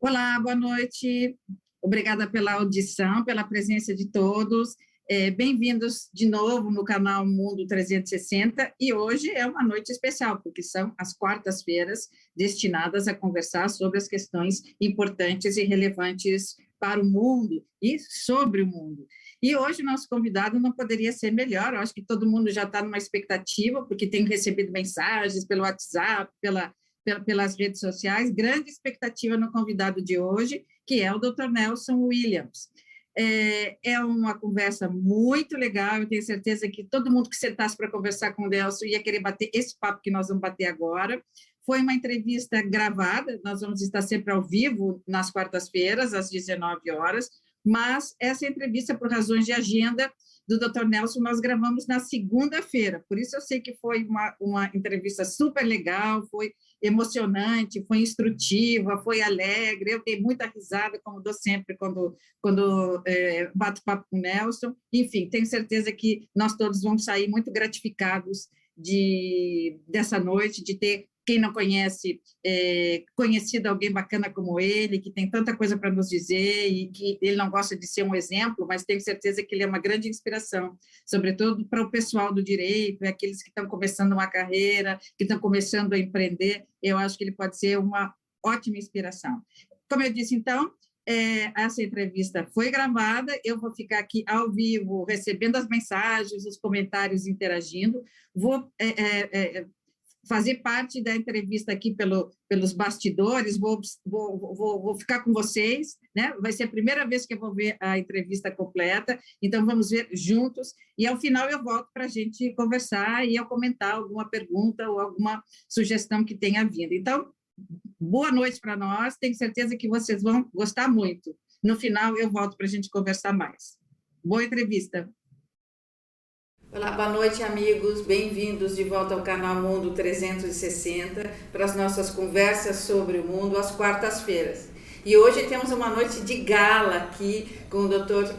Olá, boa noite. Obrigada pela audição, pela presença de todos. É, Bem-vindos de novo no canal Mundo 360 e hoje é uma noite especial, porque são as quartas-feiras destinadas a conversar sobre as questões importantes e relevantes para o mundo e sobre o mundo. E hoje nosso convidado não poderia ser melhor, eu acho que todo mundo já está numa expectativa, porque tem recebido mensagens pelo WhatsApp, pela pelas redes sociais, grande expectativa no convidado de hoje, que é o Dr. Nelson Williams. É, é uma conversa muito legal, eu tenho certeza que todo mundo que sentasse para conversar com o Nelson ia querer bater esse papo que nós vamos bater agora. Foi uma entrevista gravada, nós vamos estar sempre ao vivo nas quartas-feiras, às 19 horas, mas essa entrevista, por razões de agenda, do Dr. Nelson, nós gravamos na segunda-feira, por isso eu sei que foi uma, uma entrevista super legal, foi emocionante, foi instrutiva, foi alegre, eu dei muita risada, como dou sempre quando, quando é, bato papo com o Nelson. Enfim, tenho certeza que nós todos vamos sair muito gratificados de, dessa noite, de ter quem não conhece, é, conhecido alguém bacana como ele, que tem tanta coisa para nos dizer e que ele não gosta de ser um exemplo, mas tenho certeza que ele é uma grande inspiração, sobretudo para o pessoal do direito, é aqueles que estão começando uma carreira, que estão começando a empreender, eu acho que ele pode ser uma ótima inspiração. Como eu disse, então, é, essa entrevista foi gravada, eu vou ficar aqui ao vivo, recebendo as mensagens, os comentários, interagindo. Vou é, é, é fazer parte da entrevista aqui pelo, pelos bastidores, vou, vou, vou, vou, ficar com vocês, né? vai ser a primeira vez que eu vou ver a entrevista completa, então vamos ver juntos, e ao final eu volto para a gente conversar e eu comentar alguma pergunta ou alguma sugestão que tenha vindo. Então, boa noite para nós, tenho certeza que vocês vão gostar muito. No final eu volto para a gente conversar mais. Boa entrevista. Olá, boa noite, amigos. Bem-vindos de volta ao canal Mundo 360 para as nossas conversas sobre o mundo às quartas-feiras. E hoje temos uma noite de gala aqui com o Dr.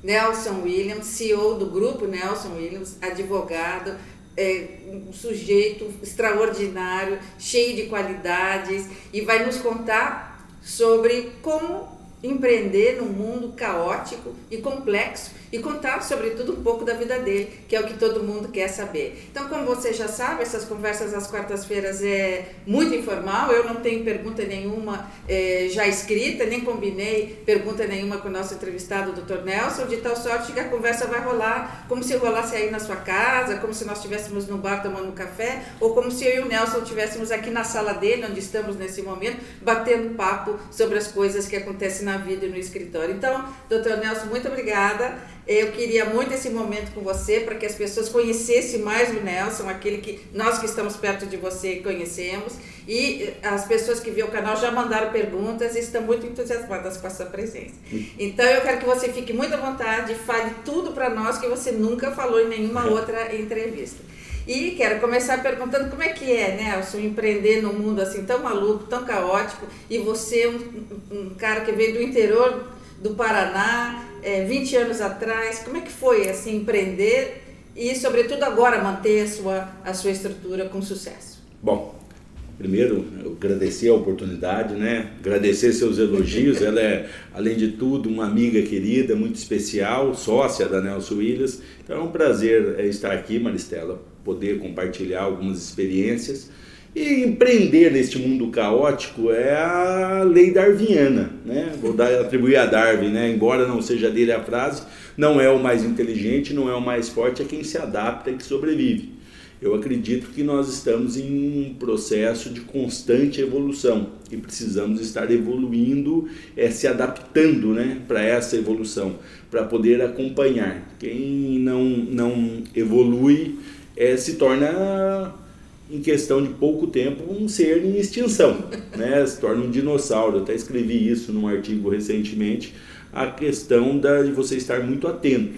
Nelson Williams, CEO do grupo Nelson Williams, advogado, é, um sujeito extraordinário, cheio de qualidades e vai nos contar sobre como empreender num mundo caótico e complexo e contar, sobretudo, um pouco da vida dele, que é o que todo mundo quer saber. Então, como você já sabe, essas conversas às quartas-feiras é muito informal, eu não tenho pergunta nenhuma é, já escrita, nem combinei pergunta nenhuma com o nosso entrevistado, o Dr. Nelson, de tal sorte que a conversa vai rolar como se rolasse aí na sua casa, como se nós estivéssemos no bar tomando um café, ou como se eu e o Nelson estivéssemos aqui na sala dele, onde estamos nesse momento, batendo papo sobre as coisas que acontecem na vida e no escritório. Então, doutor Nelson, muito obrigada. Eu queria muito esse momento com você para que as pessoas conhecessem mais o Nelson, aquele que nós que estamos perto de você conhecemos. E eh, as pessoas que viram o canal já mandaram perguntas e estão muito entusiasmadas com a sua presença. Então eu quero que você fique muito à vontade, fale tudo para nós que você nunca falou em nenhuma outra entrevista. E quero começar perguntando como é que é, Nelson, empreender num mundo assim tão maluco, tão caótico, e você, um, um cara que veio do interior do Paraná, é, 20 anos atrás, como é que foi assim empreender e, sobretudo, agora manter a sua, a sua estrutura com sucesso? Bom, primeiro, agradecer a oportunidade, né? agradecer seus elogios. Ela é, além de tudo, uma amiga querida, muito especial, sócia da Nelson Williams. Então é um prazer é, estar aqui, Maristela, poder compartilhar algumas experiências e empreender neste mundo caótico é a lei darwiniana, né? Vou dar, atribuir a Darwin, né? Embora não seja dele a frase, não é o mais inteligente, não é o mais forte, é quem se adapta e que sobrevive. Eu acredito que nós estamos em um processo de constante evolução e precisamos estar evoluindo, é, se adaptando né, para essa evolução, para poder acompanhar. Quem não, não evolui é, se torna em questão de pouco tempo, um ser em extinção, né? se torna um dinossauro. Eu até escrevi isso num artigo recentemente, a questão da, de você estar muito atento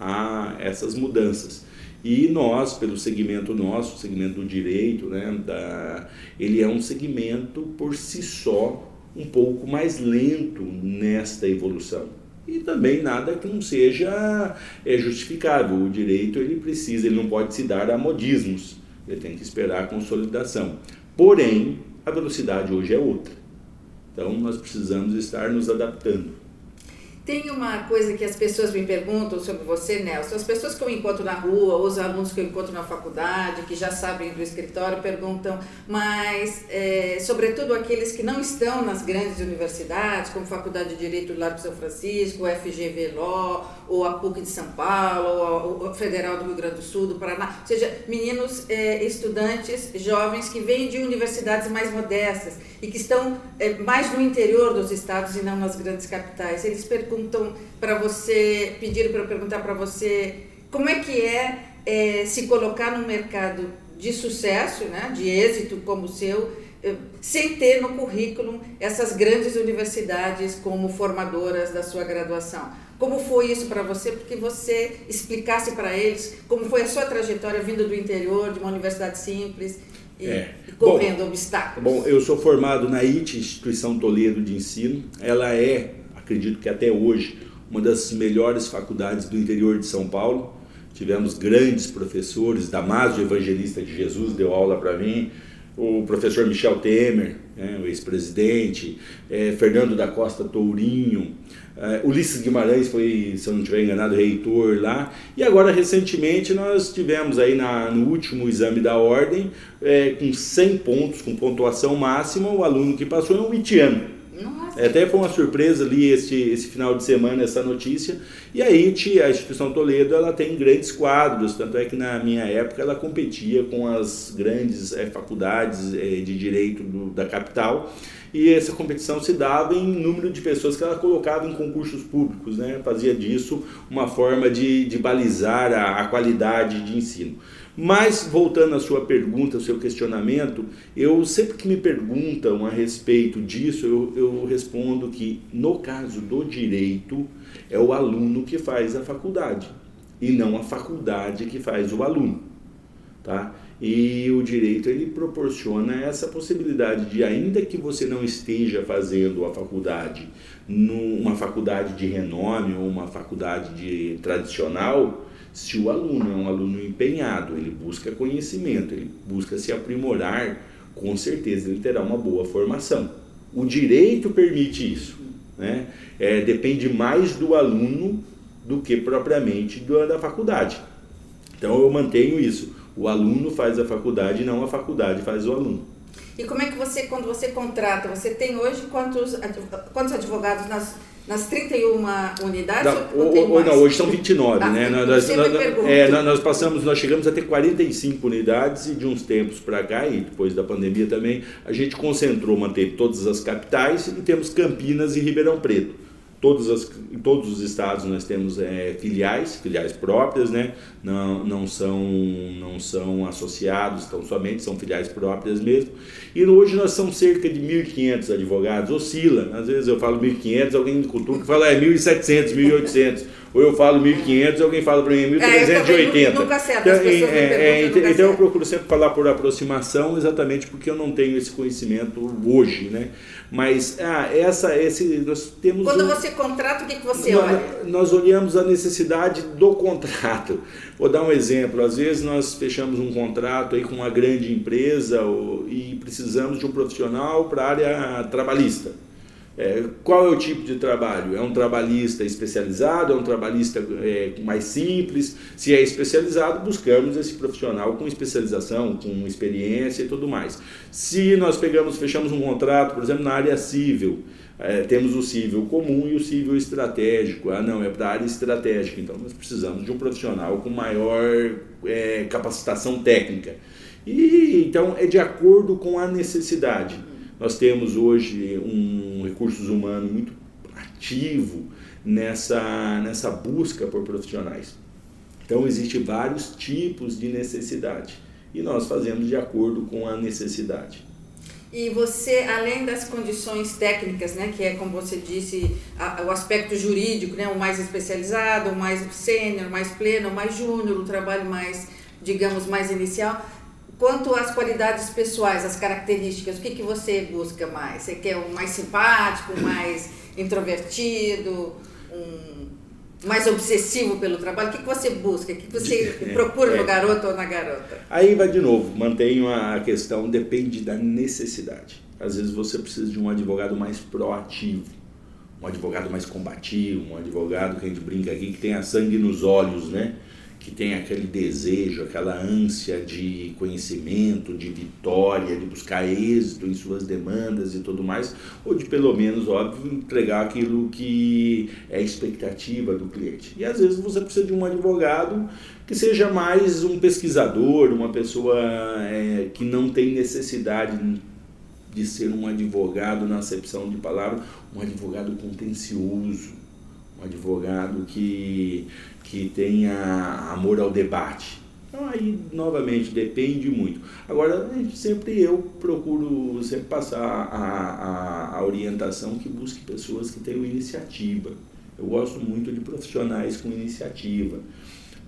a essas mudanças. E nós, pelo segmento nosso, segmento do direito, né, da, ele é um segmento por si só um pouco mais lento nesta evolução. E também nada que não seja é, justificável. O direito ele precisa, ele não pode se dar a modismos ele tem que esperar a consolidação. Porém, a velocidade hoje é outra. Então nós precisamos estar nos adaptando. Tem uma coisa que as pessoas me perguntam sobre você, Nelson. As pessoas que eu encontro na rua, os alunos que eu encontro na faculdade, que já sabem do escritório, perguntam, mas, é, sobretudo, aqueles que não estão nas grandes universidades, como Faculdade de Direito do Largo São Francisco, FGV Law, ou a PUC de São Paulo, ou a Federal do Rio Grande do Sul, do Paraná, ou seja, meninos é, estudantes jovens que vêm de universidades mais modestas e que estão é, mais no interior dos estados e não nas grandes capitais. Eles perguntam para você, pediram para eu perguntar para você como é que é, é se colocar num mercado de sucesso, né, de êxito como o seu, sem ter no currículo essas grandes universidades como formadoras da sua graduação. Como foi isso para você? Porque você explicasse para eles como foi a sua trajetória vindo do interior, de uma universidade simples, e, é. correndo bom, obstáculos? Bom, eu sou formado na IT, Instituição Toledo de Ensino. Ela é, acredito que até hoje, uma das melhores faculdades do interior de São Paulo. Tivemos grandes professores, Damásio Evangelista de Jesus deu aula para mim, o professor Michel Temer, né, o ex-presidente, é, Fernando da Costa Tourinho, é, Ulisses Guimarães foi, se eu não estiver enganado, reitor lá. E agora, recentemente, nós tivemos aí na, no último exame da ordem, é, com 100 pontos, com pontuação máxima, o aluno que passou é um itiano. Nossa. Até foi uma surpresa ali esse, esse final de semana essa notícia. E aí a instituição Toledo ela tem grandes quadros, tanto é que na minha época ela competia com as grandes é, faculdades é, de direito do, da capital e essa competição se dava em número de pessoas que ela colocava em concursos públicos, né? fazia disso uma forma de, de balizar a, a qualidade de ensino. Mas, voltando à sua pergunta, ao seu questionamento, eu sempre que me perguntam a respeito disso, eu, eu respondo que, no caso do direito, é o aluno que faz a faculdade e não a faculdade que faz o aluno. Tá? E o direito ele proporciona essa possibilidade de, ainda que você não esteja fazendo a faculdade numa faculdade de renome ou uma faculdade de tradicional, se o aluno é um aluno empenhado, ele busca conhecimento, ele busca se aprimorar, com certeza ele terá uma boa formação. O direito permite isso. Né? É, depende mais do aluno do que propriamente da faculdade. Então eu mantenho isso. O aluno faz a faculdade, não a faculdade faz o aluno. E como é que você, quando você contrata, você tem hoje quantos, quantos advogados nas, nas 31 unidades? Não, ou, ou não, hoje são 29, ah, né? Nós, nós, é, nós, passamos, nós chegamos a ter 45 unidades e de uns tempos para cá, e depois da pandemia também, a gente concentrou, manteve todas as capitais e temos Campinas e Ribeirão Preto todas as, em todos os estados nós temos é, filiais, filiais próprias, né? não, não, são, não são associados, então somente são filiais próprias mesmo. E hoje nós somos cerca de 1.500 advogados, oscila, às vezes eu falo 1.500, alguém me cultura que fala é 1.700, 1.800 ou eu falo 1.500 e alguém fala para mim 1.380. É, nunca acerta, então, é, é, então, então eu procuro sempre falar por aproximação, exatamente porque eu não tenho esse conhecimento hoje, né? Mas ah, essa, esse, nós temos. Quando um, você contrata, o que, que você nós, olha? Nós olhamos a necessidade do contrato. Vou dar um exemplo. Às vezes nós fechamos um contrato aí com uma grande empresa ou, e precisamos de um profissional para a área trabalhista. É, qual é o tipo de trabalho? É um trabalhista especializado? É um trabalhista é, mais simples? Se é especializado, buscamos esse profissional com especialização, com experiência e tudo mais. Se nós pegamos, fechamos um contrato, por exemplo, na área civil, é, temos o civil comum e o civil estratégico. Ah, não, é para a área estratégica, então nós precisamos de um profissional com maior é, capacitação técnica. E então é de acordo com a necessidade. Nós temos hoje um recursos humanos muito ativo nessa, nessa busca por profissionais. Então, existem vários tipos de necessidade e nós fazemos de acordo com a necessidade. E você, além das condições técnicas, né, que é como você disse, a, o aspecto jurídico, né, o mais especializado, o mais sênior, mais pleno, o mais júnior, o trabalho mais, digamos, mais inicial, Quanto às qualidades pessoais, as características, o que, que você busca mais? Você quer um mais simpático, mais introvertido, um mais obsessivo pelo trabalho? O que, que você busca? O que, que você é, procura é, no garoto ou na garota? Aí vai de novo, mantenho a questão, depende da necessidade. às vezes você precisa de um advogado mais proativo, um advogado mais combativo, um advogado que a gente brinca aqui que tenha sangue nos olhos, né? Que tem aquele desejo, aquela ânsia de conhecimento, de vitória, de buscar êxito em suas demandas e tudo mais, ou de pelo menos, óbvio, entregar aquilo que é expectativa do cliente. E às vezes você precisa de um advogado que seja mais um pesquisador, uma pessoa é, que não tem necessidade de ser um advogado na acepção de palavra, um advogado contencioso, um advogado que que tenha amor ao debate. Então aí novamente depende muito. Agora sempre eu procuro sempre passar a, a, a orientação que busque pessoas que tenham iniciativa. Eu gosto muito de profissionais com iniciativa.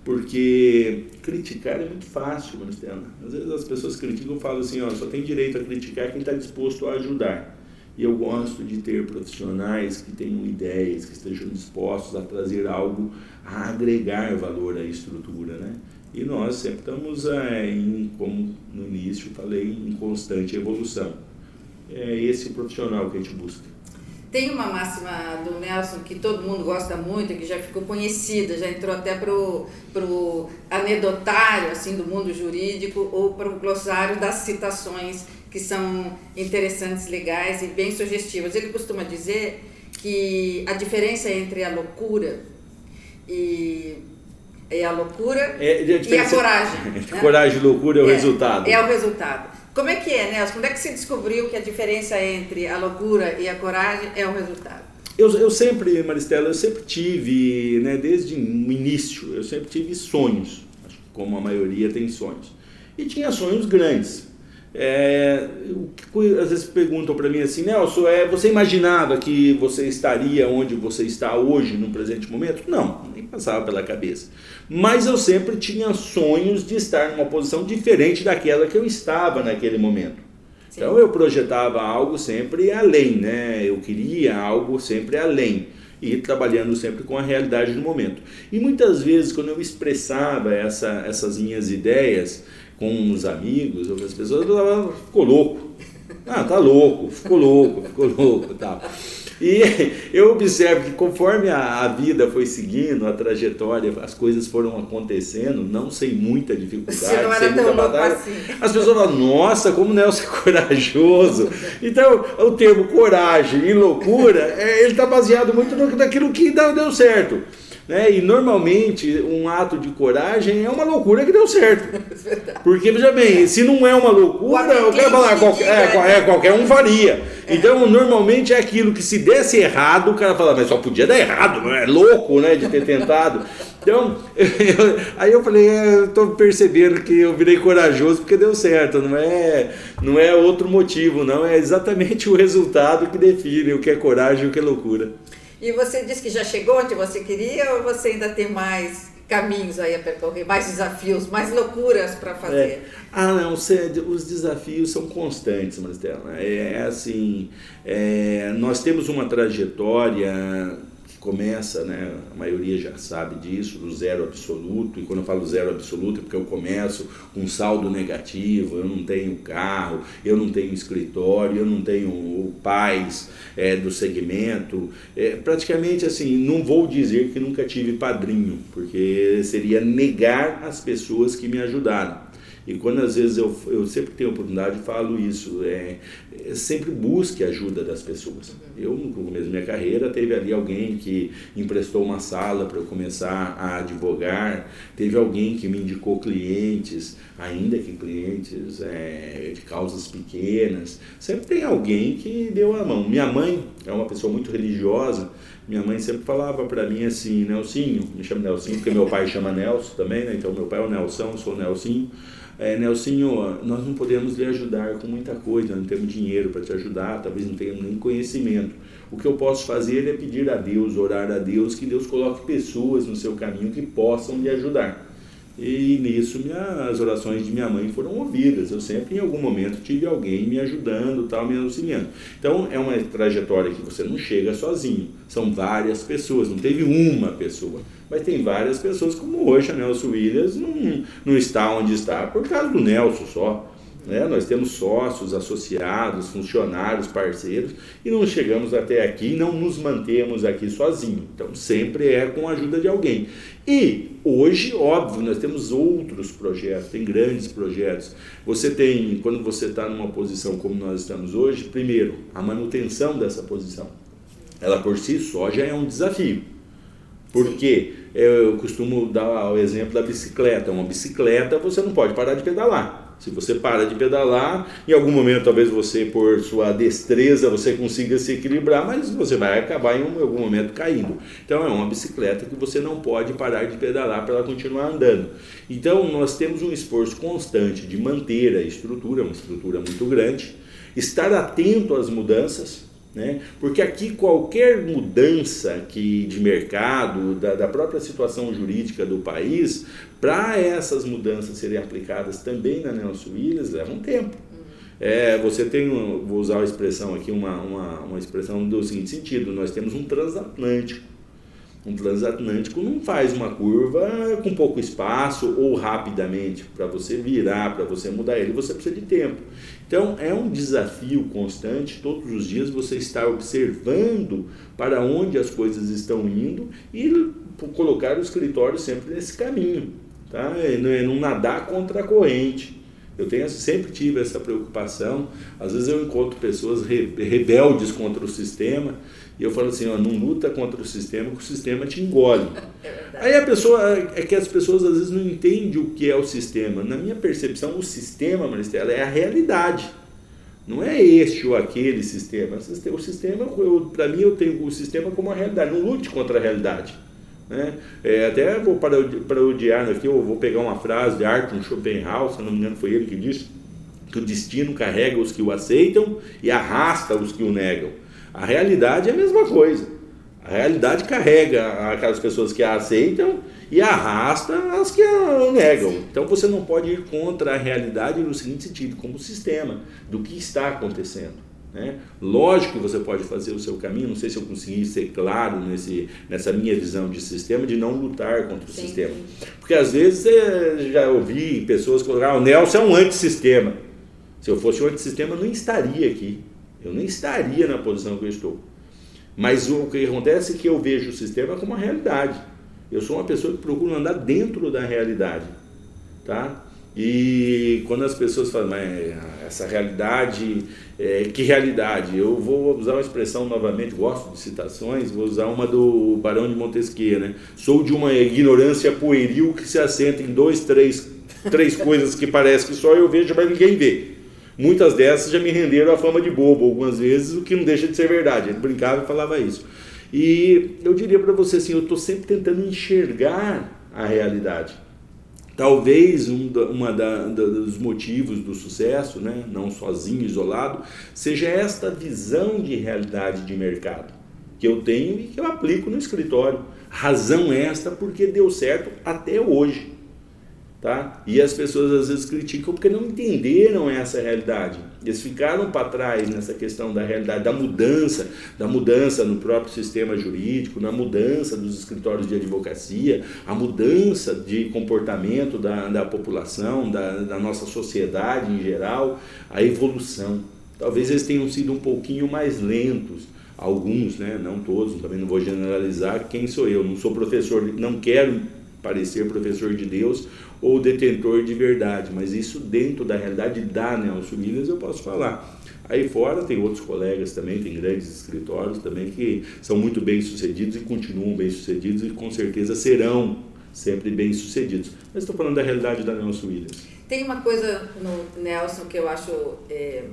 Porque criticar é muito fácil, Maristela. Às vezes as pessoas criticam e falam assim, ó, só tem direito a criticar quem está disposto a ajudar. E eu gosto de ter profissionais que tenham ideias, que estejam dispostos a trazer algo, a agregar valor à estrutura, né? E nós sempre estamos, é, em, como no início falei, em constante evolução. É esse profissional que a gente busca. Tem uma máxima do Nelson que todo mundo gosta muito, que já ficou conhecida, já entrou até para o anedotário assim, do mundo jurídico ou para o glossário das citações que são interessantes, legais e bem sugestivas. Ele costuma dizer que a diferença entre a loucura e, e a loucura é, a e a coragem. Né? coragem e loucura é o é, resultado. É o resultado. Como é que é, Nelson? Quando é que você descobriu que a diferença entre a loucura e a coragem é o resultado? Eu, eu sempre, Maristela, eu sempre tive, né, desde o início, eu sempre tive sonhos, como a maioria tem sonhos. E tinha sonhos grandes. É, às vezes perguntam para mim assim, Nelson, é, você imaginava que você estaria onde você está hoje, no presente momento? Não, nem passava pela cabeça. Mas eu sempre tinha sonhos de estar numa posição diferente daquela que eu estava naquele momento. Sim. Então eu projetava algo sempre além, né? Eu queria algo sempre além e trabalhando sempre com a realidade do momento. E muitas vezes, quando eu expressava essa, essas minhas ideias, com os amigos, outras pessoas, eu ficou louco. Ah, tá louco, ficou louco, ficou louco tal. E eu observo que conforme a, a, vida foi seguindo, a trajetória, as coisas foram acontecendo, não sem muita dificuldade, não sem muita batalha. Assim. As pessoas falam, nossa, como Nelson é corajoso. Então, o termo coragem e loucura, é, ele está baseado muito no, naquilo que deu certo. Né? E normalmente um ato de coragem é uma loucura que deu certo. Porque, veja bem, se não é uma loucura, eu quero falar, qualquer, é, é, qualquer um faria. É. Então, normalmente é aquilo que se desse errado, o cara fala, mas só podia dar errado, não é louco, né, de ter tentado. Então, eu, aí eu falei, é, eu estou percebendo que eu virei corajoso porque deu certo, não é, não é outro motivo, não, é exatamente o resultado que define o que é coragem e o que é loucura. E você disse que já chegou onde você queria ou você ainda tem mais caminhos aí a percorrer, mais desafios, mais loucuras para fazer? É. Ah, não, os desafios são constantes, Maristela. É, é assim, é, nós temos uma trajetória começa, né, a maioria já sabe disso, do zero absoluto, e quando eu falo zero absoluto é porque eu começo com saldo negativo, eu não tenho carro, eu não tenho escritório, eu não tenho pais é, do segmento, é, praticamente assim, não vou dizer que nunca tive padrinho, porque seria negar as pessoas que me ajudaram. E quando às vezes eu, eu sempre tenho oportunidade, falo isso, é, é sempre busque a ajuda das pessoas. Eu, no começo da minha carreira, teve ali alguém que emprestou uma sala para eu começar a advogar, teve alguém que me indicou clientes, ainda que clientes é, de causas pequenas. Sempre tem alguém que deu a mão. Minha mãe é uma pessoa muito religiosa, minha mãe sempre falava para mim assim, Nelsinho, me chama Nelsinho, porque meu pai chama Nelson também, né? então meu pai é o Nelson, eu sou o Nelsinho é, Nelsinho, nós não podemos lhe ajudar com muita coisa, não temos dinheiro para te ajudar, talvez não tenhamos nem conhecimento. O que eu posso fazer é pedir a Deus, orar a Deus, que Deus coloque pessoas no seu caminho que possam lhe ajudar. E nisso minha, as orações de minha mãe foram ouvidas. Eu sempre, em algum momento, tive alguém me ajudando, tal, me auxiliando. Então, é uma trajetória que você não chega sozinho. São várias pessoas, não teve uma pessoa. Mas tem várias pessoas, como hoje a Nelson Williams não, não está onde está por causa do Nelson só. Né? Nós temos sócios, associados, funcionários, parceiros e não chegamos até aqui, não nos mantemos aqui sozinhos. Então sempre é com a ajuda de alguém. E hoje, óbvio, nós temos outros projetos, tem grandes projetos. Você tem, quando você está numa posição como nós estamos hoje, primeiro, a manutenção dessa posição. Ela por si só já é um desafio. Porque eu costumo dar o exemplo da bicicleta. Uma bicicleta você não pode parar de pedalar. Se você para de pedalar, em algum momento talvez você, por sua destreza, você consiga se equilibrar, mas você vai acabar em algum momento caindo. Então é uma bicicleta que você não pode parar de pedalar para ela continuar andando. Então nós temos um esforço constante de manter a estrutura, uma estrutura muito grande, estar atento às mudanças, né? Porque aqui qualquer mudança que de mercado, da, da própria situação jurídica do país, para essas mudanças serem aplicadas também na Nelson Williams, leva um tempo. É, você tem, vou usar a expressão aqui, uma, uma, uma expressão do seguinte sentido, nós temos um transatlântico um transatlântico não faz uma curva com pouco espaço ou rapidamente. Para você virar, para você mudar ele, você precisa de tempo. Então é um desafio constante, todos os dias você está observando para onde as coisas estão indo e colocar o escritório sempre nesse caminho. Tá? É não nadar contra a corrente. Eu tenho, sempre tive essa preocupação. Às vezes eu encontro pessoas rebeldes contra o sistema e eu falo assim, ó, não luta contra o sistema, que o sistema te engole. É Aí a pessoa, é que as pessoas às vezes não entendem o que é o sistema. Na minha percepção, o sistema, Maristela, é a realidade. Não é este ou aquele sistema. O sistema, para mim, eu tenho o sistema como a realidade. Não lute contra a realidade. Né? É, até vou para, para odiar aqui, eu vou pegar uma frase de Arthur Schopenhauer, se não me engano foi ele que disse, que o destino carrega os que o aceitam e arrasta os que o negam. A realidade é a mesma coisa. A realidade carrega aquelas pessoas que a aceitam e arrasta as que a negam. Então você não pode ir contra a realidade no seguinte sentido, como sistema, do que está acontecendo. Né? Lógico que você pode fazer o seu caminho, não sei se eu consegui ser claro nesse, nessa minha visão de sistema, de não lutar contra o Sim. sistema. Porque às vezes eu já ouvi pessoas colocar, ah, o Nelson é um antissistema. Se eu fosse um antissistema, eu não estaria aqui. Eu nem estaria na posição que eu estou. Mas o que acontece é que eu vejo o sistema como uma realidade. Eu sou uma pessoa que procura andar dentro da realidade, tá? E quando as pessoas falam, mas essa realidade, é, que realidade? Eu vou usar uma expressão novamente, gosto de citações, vou usar uma do Barão de Montesquieu, né? Sou de uma ignorância pueril que se assenta em dois, três, três coisas que parece que só eu vejo, mas ninguém vê. Muitas dessas já me renderam a fama de bobo algumas vezes, o que não deixa de ser verdade. Ele brincava e falava isso. E eu diria para você assim, eu estou sempre tentando enxergar a realidade. Talvez um da, uma da, da, dos motivos do sucesso, né, não sozinho, isolado, seja esta visão de realidade de mercado que eu tenho e que eu aplico no escritório. Razão esta porque deu certo até hoje. Tá? E as pessoas às vezes criticam porque não entenderam essa realidade. Eles ficaram para trás nessa questão da realidade, da mudança, da mudança no próprio sistema jurídico, na mudança dos escritórios de advocacia, a mudança de comportamento da, da população, da, da nossa sociedade em geral, a evolução. Talvez eles tenham sido um pouquinho mais lentos alguns, né? não todos, também não vou generalizar, quem sou eu? Não sou professor, não quero parecer professor de Deus ou detentor de verdade, mas isso dentro da realidade da Nelson Williams eu posso falar. Aí fora tem outros colegas também, tem grandes escritórios também que são muito bem sucedidos e continuam bem sucedidos e com certeza serão sempre bem sucedidos. Mas estou falando da realidade da Nelson Williams. Tem uma coisa no Nelson que eu acho é,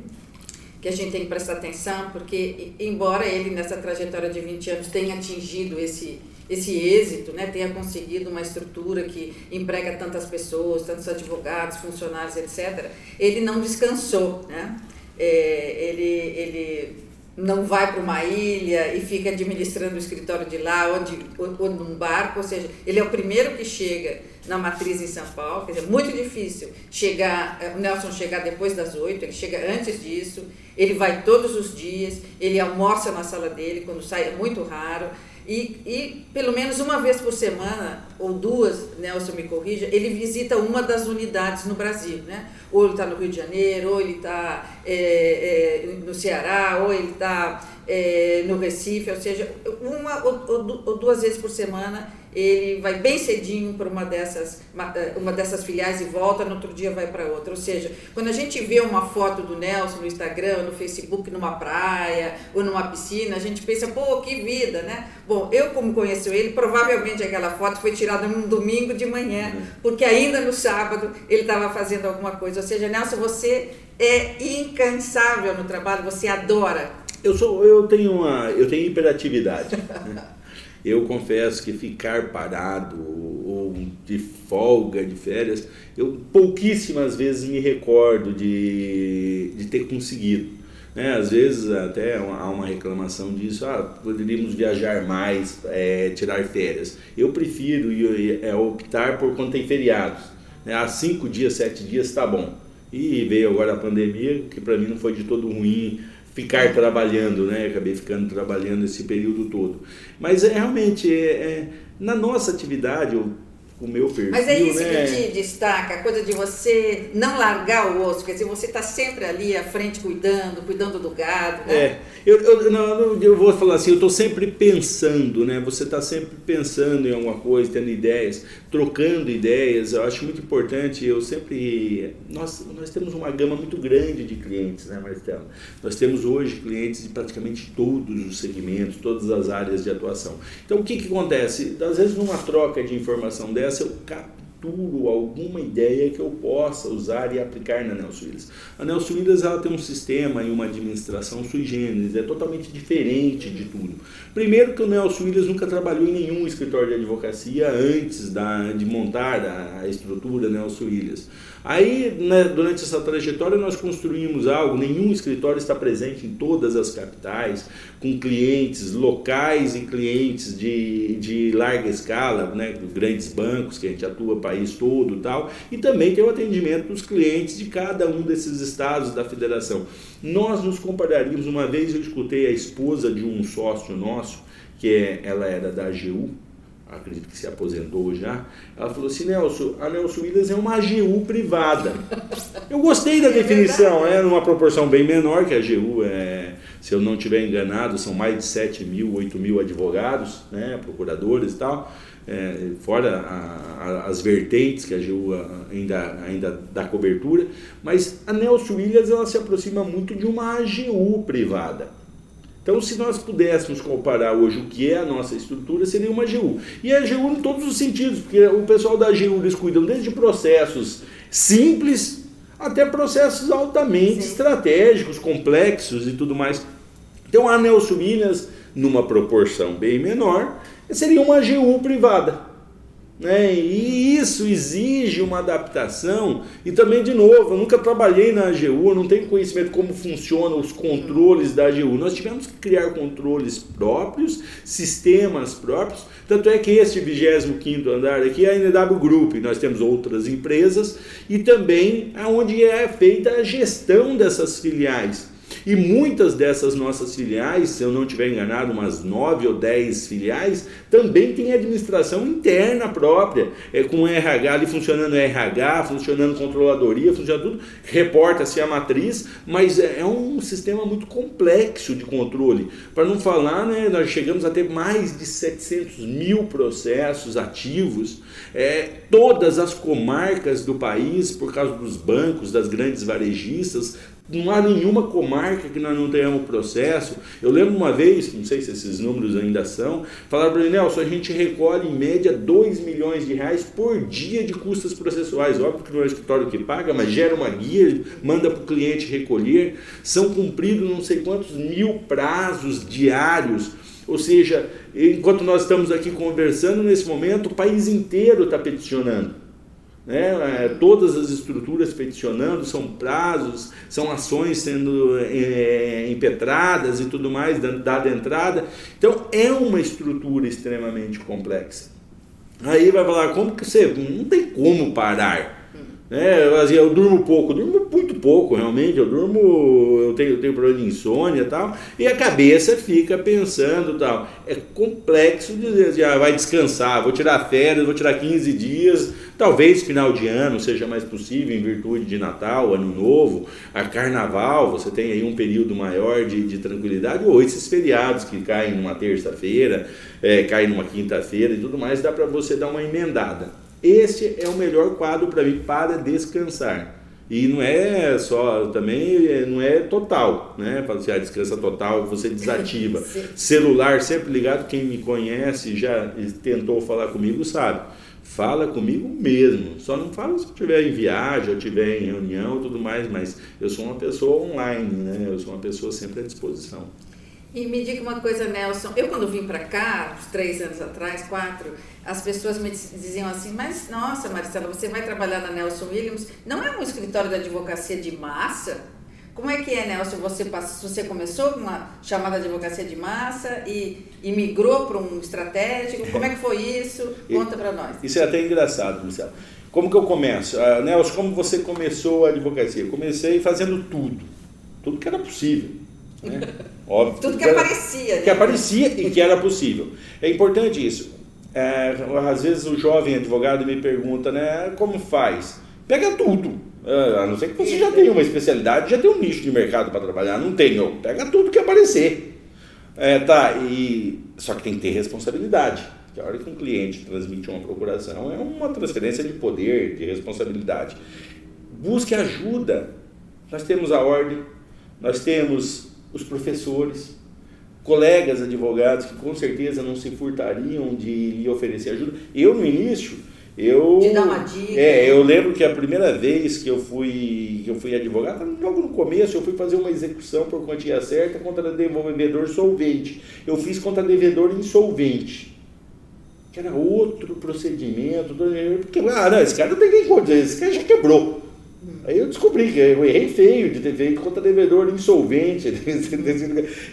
que a gente tem que prestar atenção, porque embora ele nessa trajetória de 20 anos tenha atingido esse esse êxito, né, tenha conseguido uma estrutura que emprega tantas pessoas, tantos advogados, funcionários, etc., ele não descansou. Né? É, ele, ele não vai para uma ilha e fica administrando o escritório de lá ou, de, ou, num barco, ou seja, ele é o primeiro que chega na matriz em São Paulo, quer dizer, muito difícil chegar, eh, o Nelson chegar depois das oito, ele chega antes disso, ele vai todos os dias, ele almoça na sala dele, quando sai é muito raro, e, e pelo menos uma vez por semana, ou duas, Nelson me corrija, ele visita uma das unidades no Brasil, né? Ou ele está no Rio de Janeiro, ou ele está é, é, no Ceará, ou ele está é, no Recife, ou seja, uma ou, ou, ou duas vezes por semana ele vai bem cedinho para uma dessas, eh, uma dessas filiais e volta, no outro dia vai para outra. Ou seja, quando a gente vê uma foto do Nelson no Instagram, no Facebook, numa praia ou numa piscina, a gente pensa, pô, que vida, né? Bom, eu como conheço ele, provavelmente aquela foto foi tirada num domingo de manhã, porque ainda no sábado ele estava fazendo alguma coisa. Ou seja, Nelson, você é incansável no trabalho, você adora. Eu sou, eu tenho uma, eu tenho hiperatividade. Eu confesso que ficar parado ou de folga, de férias, eu pouquíssimas vezes me recordo de, de ter conseguido. Né? Às vezes até há uma reclamação disso, ah, poderíamos viajar mais, é, tirar férias. Eu prefiro é, optar por quando tem feriados. Né? Há cinco dias, sete dias está bom. E veio agora a pandemia, que para mim não foi de todo ruim ficar trabalhando, né? Acabei ficando trabalhando esse período todo. Mas é, realmente, é, é, na nossa atividade, eu o meu perfil. Mas é isso né? que te destaca, a coisa de você não largar o osso, quer dizer, você está sempre ali à frente cuidando, cuidando do gado. Né? É, eu, eu, não, eu vou falar assim, eu estou sempre pensando, né? Você está sempre pensando em alguma coisa, tendo ideias, trocando ideias. Eu acho muito importante, eu sempre. Nós, nós temos uma gama muito grande de clientes, né, Marcelo? Nós temos hoje clientes de praticamente todos os segmentos, todas as áreas de atuação. Então, o que, que acontece? Às vezes, numa troca de informação dessa, dessa eu capturo alguma ideia que eu possa usar e aplicar na Nelson Williams. A Nelson Williams ela tem um sistema e uma administração sui generis, é totalmente diferente de tudo. Primeiro que o Nelson Williams nunca trabalhou em nenhum escritório de advocacia antes da, de montar a, a estrutura Nelson Williams. Aí, né, durante essa trajetória, nós construímos algo. Nenhum escritório está presente em todas as capitais, com clientes locais e clientes de, de larga escala, né, grandes bancos que a gente atua país todo e tal. E também tem o atendimento dos clientes de cada um desses estados da federação. Nós nos compararíamos. Uma vez eu escutei a esposa de um sócio nosso, que é, ela era da AGU, acredito que se aposentou já, ela falou assim, Nelson, a Nelson Williams é uma AGU privada. Eu gostei da é definição, é numa proporção bem menor que a AGU, é, se eu não estiver enganado, são mais de 7 mil, 8 mil advogados, né, procuradores e tal, é, fora a, a, as vertentes que a AGU ainda, ainda dá cobertura, mas a Nelson Williams ela se aproxima muito de uma AGU privada. Então, se nós pudéssemos comparar hoje o que é a nossa estrutura, seria uma AGU. E a AGU em todos os sentidos, porque o pessoal da AGU eles cuidam desde processos simples até processos altamente Sim. estratégicos, complexos e tudo mais. Então, a Nelson Williams, numa proporção bem menor, seria uma AGU privada. Né? E isso exige uma adaptação. E também, de novo, eu nunca trabalhei na AGU, não tenho conhecimento como funcionam os controles da AGU. Nós tivemos que criar controles próprios, sistemas próprios. Tanto é que este 25 andar aqui é a NW Group, nós temos outras empresas e também aonde é feita a gestão dessas filiais. E muitas dessas nossas filiais, se eu não estiver enganado, umas nove ou dez filiais, também tem administração interna própria, é, com RH ali funcionando RH, funcionando controladoria, funcionando tudo, reporta-se a matriz, mas é, é um sistema muito complexo de controle. Para não falar, né, nós chegamos a ter mais de 700 mil processos ativos, é, todas as comarcas do país, por causa dos bancos, das grandes varejistas, não há nenhuma comarca que nós não tenhamos processo. Eu lembro uma vez, não sei se esses números ainda são, falaram para mim, Nelson, a gente recolhe em média 2 milhões de reais por dia de custas processuais. Óbvio que não é o escritório que paga, mas gera uma guia, manda para o cliente recolher. São cumpridos não sei quantos mil prazos diários. Ou seja, enquanto nós estamos aqui conversando nesse momento, o país inteiro está peticionando né? É, todas as estruturas peticionando, são prazos, são ações sendo é, impetradas e tudo mais, dada entrada. Então é uma estrutura extremamente complexa. Aí vai falar, como que você. Não tem como parar. É, eu, eu durmo pouco, durmo muito pouco realmente, eu durmo, eu tenho, eu tenho problema de insônia e tal, e a cabeça fica pensando tal. É complexo dizer assim, ah, vai descansar, vou tirar férias, vou tirar 15 dias, talvez final de ano seja mais possível em virtude de Natal, Ano Novo, a Carnaval, você tem aí um período maior de, de tranquilidade, ou esses feriados que caem numa terça-feira, é, caem numa quinta-feira e tudo mais, dá para você dar uma emendada. Esse é o melhor quadro para mim para descansar. E não é só, também não é total, né? Fala assim, ah, descansa total, você desativa. Celular sempre ligado, quem me conhece, já tentou falar comigo, sabe. Fala comigo mesmo. Só não fala se eu estiver em viagem, ou estiver em reunião e tudo mais, mas eu sou uma pessoa online, né? Eu sou uma pessoa sempre à disposição. E me diga uma coisa, Nelson. Eu, quando vim para cá, uns três anos atrás, quatro, as pessoas me diziam assim: Mas, nossa, Marcela, você vai trabalhar na Nelson Williams? Não é um escritório da advocacia de massa? Como é que é, Nelson? Você, passou, você começou com uma chamada advocacia de massa e, e migrou para um estratégico? Como é que foi isso? Conta para nós. Isso é até engraçado, Marcelo. Como que eu começo? Uh, Nelson, como você começou a advocacia? Eu comecei fazendo tudo. Tudo que era possível. Né? Óbvio. Tudo que, que aparecia. Né? Que aparecia e que era possível. É importante isso. É, às vezes o jovem advogado me pergunta, né, como faz? Pega tudo. É, a não ser que você já tenha uma especialidade, já tem um nicho de mercado para trabalhar. Não tenho. Pega tudo que aparecer. É, tá, e... Só que tem que ter responsabilidade. Que a hora que um cliente transmite uma procuração é uma transferência de poder, de responsabilidade. Busque ajuda. Nós temos a ordem, nós temos os professores, colegas advogados que com certeza não se furtariam de lhe oferecer ajuda. Eu, no início, eu. De dar uma dica. É, eu lembro que a primeira vez que eu fui, que eu fui advogado, logo no começo, eu fui fazer uma execução por quantia certa contra devedor solvente. Eu fiz contra devedor insolvente. Que era outro procedimento. Porque, ah, não, esse cara não tem nem conta, esse cara já quebrou. Aí eu descobri que eu errei feio de ter feito contra devedor insolvente.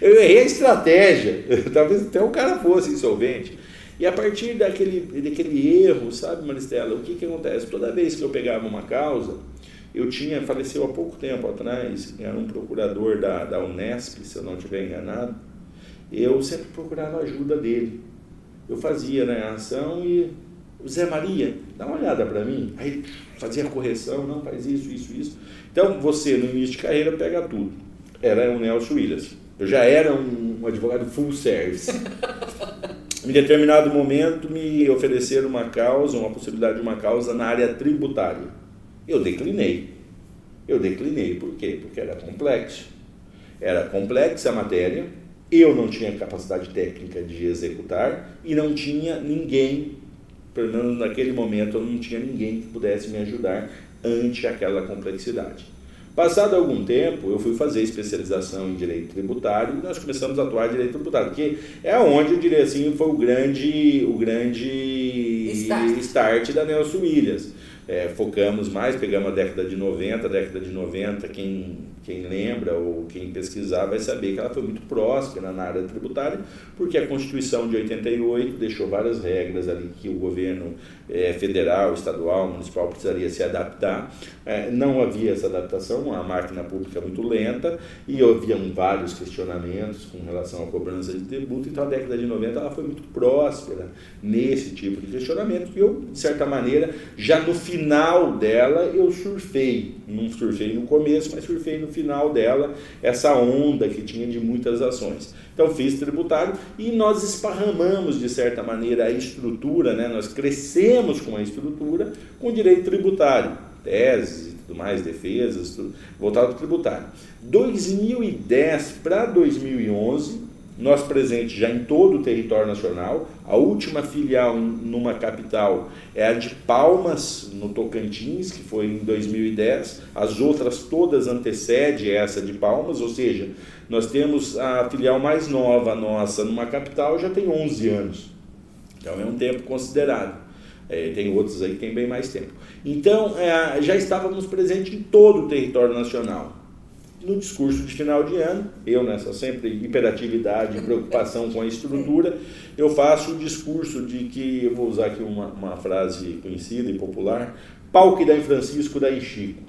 Eu errei a estratégia. Talvez até o cara fosse insolvente. E a partir daquele, daquele erro, sabe, Maristela, o que, que acontece? Toda vez que eu pegava uma causa, eu tinha, faleceu há pouco tempo atrás, era um procurador da, da Unesp, se eu não estiver enganado, eu sempre procurava ajuda dele. Eu fazia né, a ação e o Zé Maria, dá uma olhada para mim. Aí fazia correção, não faz isso, isso, isso. Então você, no início de carreira, pega tudo. Era o Nelson Williams. Eu já era um, um advogado full service. em determinado momento me ofereceram uma causa, uma possibilidade de uma causa na área tributária. Eu declinei. Eu declinei. Por quê? Porque era complexo. Era complexa a matéria, eu não tinha capacidade técnica de executar e não tinha ninguém pelo menos naquele momento eu não tinha ninguém que pudesse me ajudar ante aquela complexidade. Passado algum tempo, eu fui fazer especialização em direito tributário e nós começamos a atuar em direito tributário, que é onde eu diria assim foi o grande, o grande start, start da Nelson Williams. É, focamos mais, pegamos a década de 90, a década de 90, quem quem lembra ou quem pesquisar vai saber que ela foi muito próspera na área tributária, porque a Constituição de 88 deixou várias regras ali que o governo é, federal, estadual, municipal precisaria se adaptar. É, não havia essa adaptação, a máquina pública muito lenta e havia vários questionamentos com relação à cobrança de tributo. Então a década de 90 ela foi muito próspera nesse tipo de questionamento que eu, de certa maneira, já no final dela eu surfei. Não surfei no começo, mas surfei no final dela essa onda que tinha de muitas ações. Então fiz tributário e nós esparramamos de certa maneira a estrutura, né? nós crescemos com a estrutura com direito tributário, teses e tudo mais, defesas, tudo, voltado ao tributário. 2010 para 2011 nós presentes já em todo o território nacional. A última filial numa capital é a de Palmas, no Tocantins, que foi em 2010. As outras todas antecedem essa de Palmas, ou seja, nós temos a filial mais nova nossa numa capital já tem 11 anos. Então é um tempo considerável. É, tem outros aí que tem bem mais tempo. Então é, já estávamos presentes em todo o território nacional. No discurso de final de ano, eu nessa sempre hiperatividade preocupação com a estrutura, eu faço o discurso de que, eu vou usar aqui uma, uma frase conhecida e popular, pau que dá em Francisco, dá em Chico.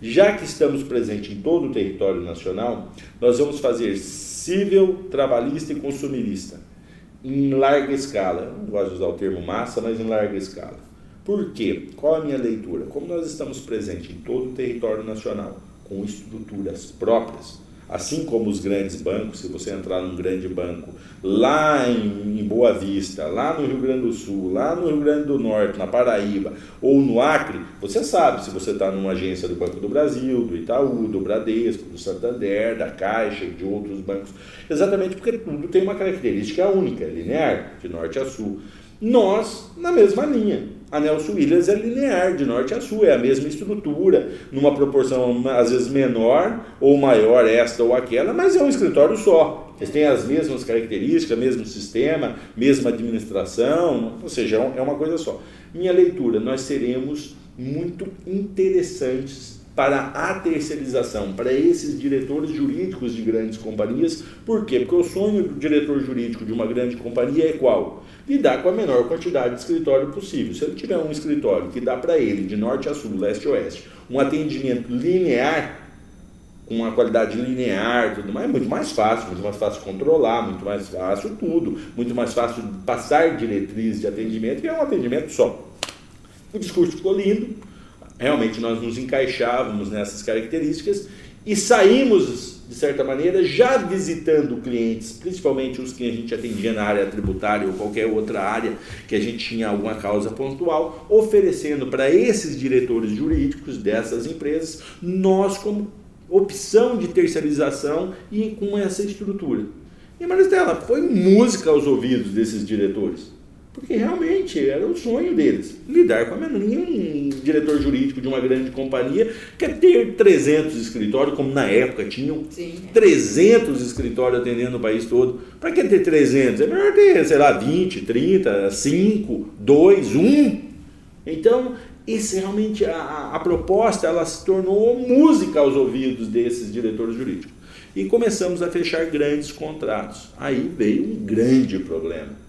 Já que estamos presentes em todo o território nacional, nós vamos fazer civil, trabalhista e consumirista em larga escala. Eu não gosto de usar o termo massa, mas em larga escala. Por quê? Qual a minha leitura? Como nós estamos presentes em todo o território nacional, com estruturas próprias, assim como os grandes bancos, se você entrar num grande banco lá em, em, Boa Vista, lá no Rio Grande do Sul, lá no Rio Grande do Norte, na Paraíba ou no Acre, você sabe se você está numa agência do Banco do Brasil, do Itaú, do Bradesco, do Santander, da Caixa, de outros bancos, exatamente porque tudo tem uma característica única, linear, de norte a sul. Nós, na mesma linha. A Nelson Williams é linear, de norte a sul, é a mesma estrutura, numa proporção às vezes menor ou maior, esta ou aquela, mas é um escritório só. Eles têm as mesmas características, mesmo sistema, mesma administração, ou seja, é uma coisa só. Minha leitura, nós seremos muito interessantes para a terceirização, para esses diretores jurídicos de grandes companhias. Por quê? Porque o sonho do diretor jurídico de uma grande companhia é qual? Lidar com a menor quantidade de escritório possível. Se ele tiver um escritório que dá para ele, de norte a sul, leste a oeste, um atendimento linear, com uma qualidade linear, tudo mais, é muito mais fácil, muito mais fácil controlar, muito mais fácil tudo, muito mais fácil passar diretriz de atendimento, e é um atendimento só. O discurso ficou lindo, realmente nós nos encaixávamos nessas características e saímos, de certa maneira, já visitando clientes, principalmente os que a gente atendia na área tributária ou qualquer outra área que a gente tinha alguma causa pontual, oferecendo para esses diretores jurídicos dessas empresas, nós como opção de terceirização e com essa estrutura. E Maristela, foi música aos ouvidos desses diretores. Porque realmente era o sonho deles, lidar com a menor. Nenhum diretor jurídico de uma grande companhia quer ter 300 escritórios, como na época tinham Sim. 300 escritórios atendendo o país todo. Para que ter 300? É melhor ter, sei lá, 20, 30, 5, 2, 1. Então, isso realmente, a, a proposta ela se tornou música aos ouvidos desses diretores jurídicos. E começamos a fechar grandes contratos. Aí veio um grande problema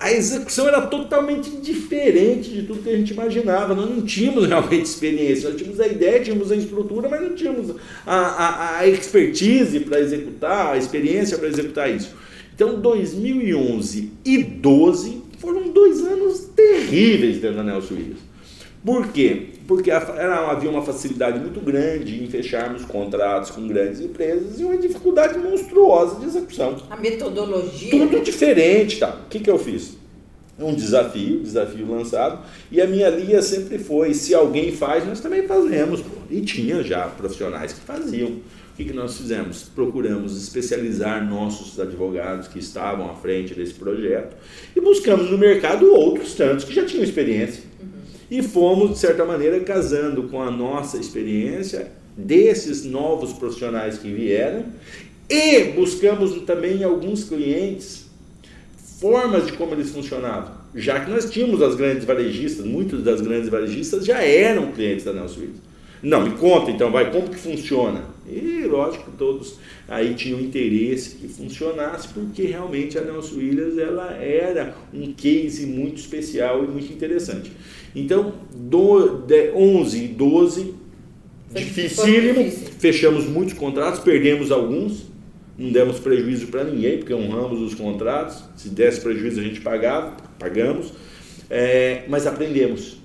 a execução era totalmente diferente de tudo que a gente imaginava. Nós não tínhamos realmente experiência, nós tínhamos a ideia, tínhamos a estrutura, mas não tínhamos a, a, a expertise para executar, a experiência para executar isso. Então, 2011 e 12 foram dois anos terríveis dentro da Nelson Williams. Por quê? Porque era, havia uma facilidade muito grande em fecharmos contratos com grandes empresas e uma dificuldade monstruosa de execução. A metodologia. Tudo né? diferente, tá? O que, que eu fiz? Um desafio, desafio lançado, e a minha linha sempre foi: se alguém faz, nós também fazemos. E tinha já profissionais que faziam. O que, que nós fizemos? Procuramos especializar nossos advogados que estavam à frente desse projeto e buscamos no mercado outros tantos que já tinham experiência e fomos, de certa maneira, casando com a nossa experiência desses novos profissionais que vieram e buscamos também alguns clientes formas de como eles funcionavam. Já que nós tínhamos as grandes varejistas, muitos das grandes varejistas já eram clientes da Nelson Williams. Não, me conta então, vai, como que funciona? E lógico, todos aí tinham interesse que funcionasse, porque realmente a Nelson Williams ela era um case muito especial e muito interessante. Então, do, de 11 e 12, dificílimo, fechamos muitos contratos, perdemos alguns, não demos prejuízo para ninguém, porque honramos os contratos, se desse prejuízo a gente pagava, pagamos, é, mas aprendemos.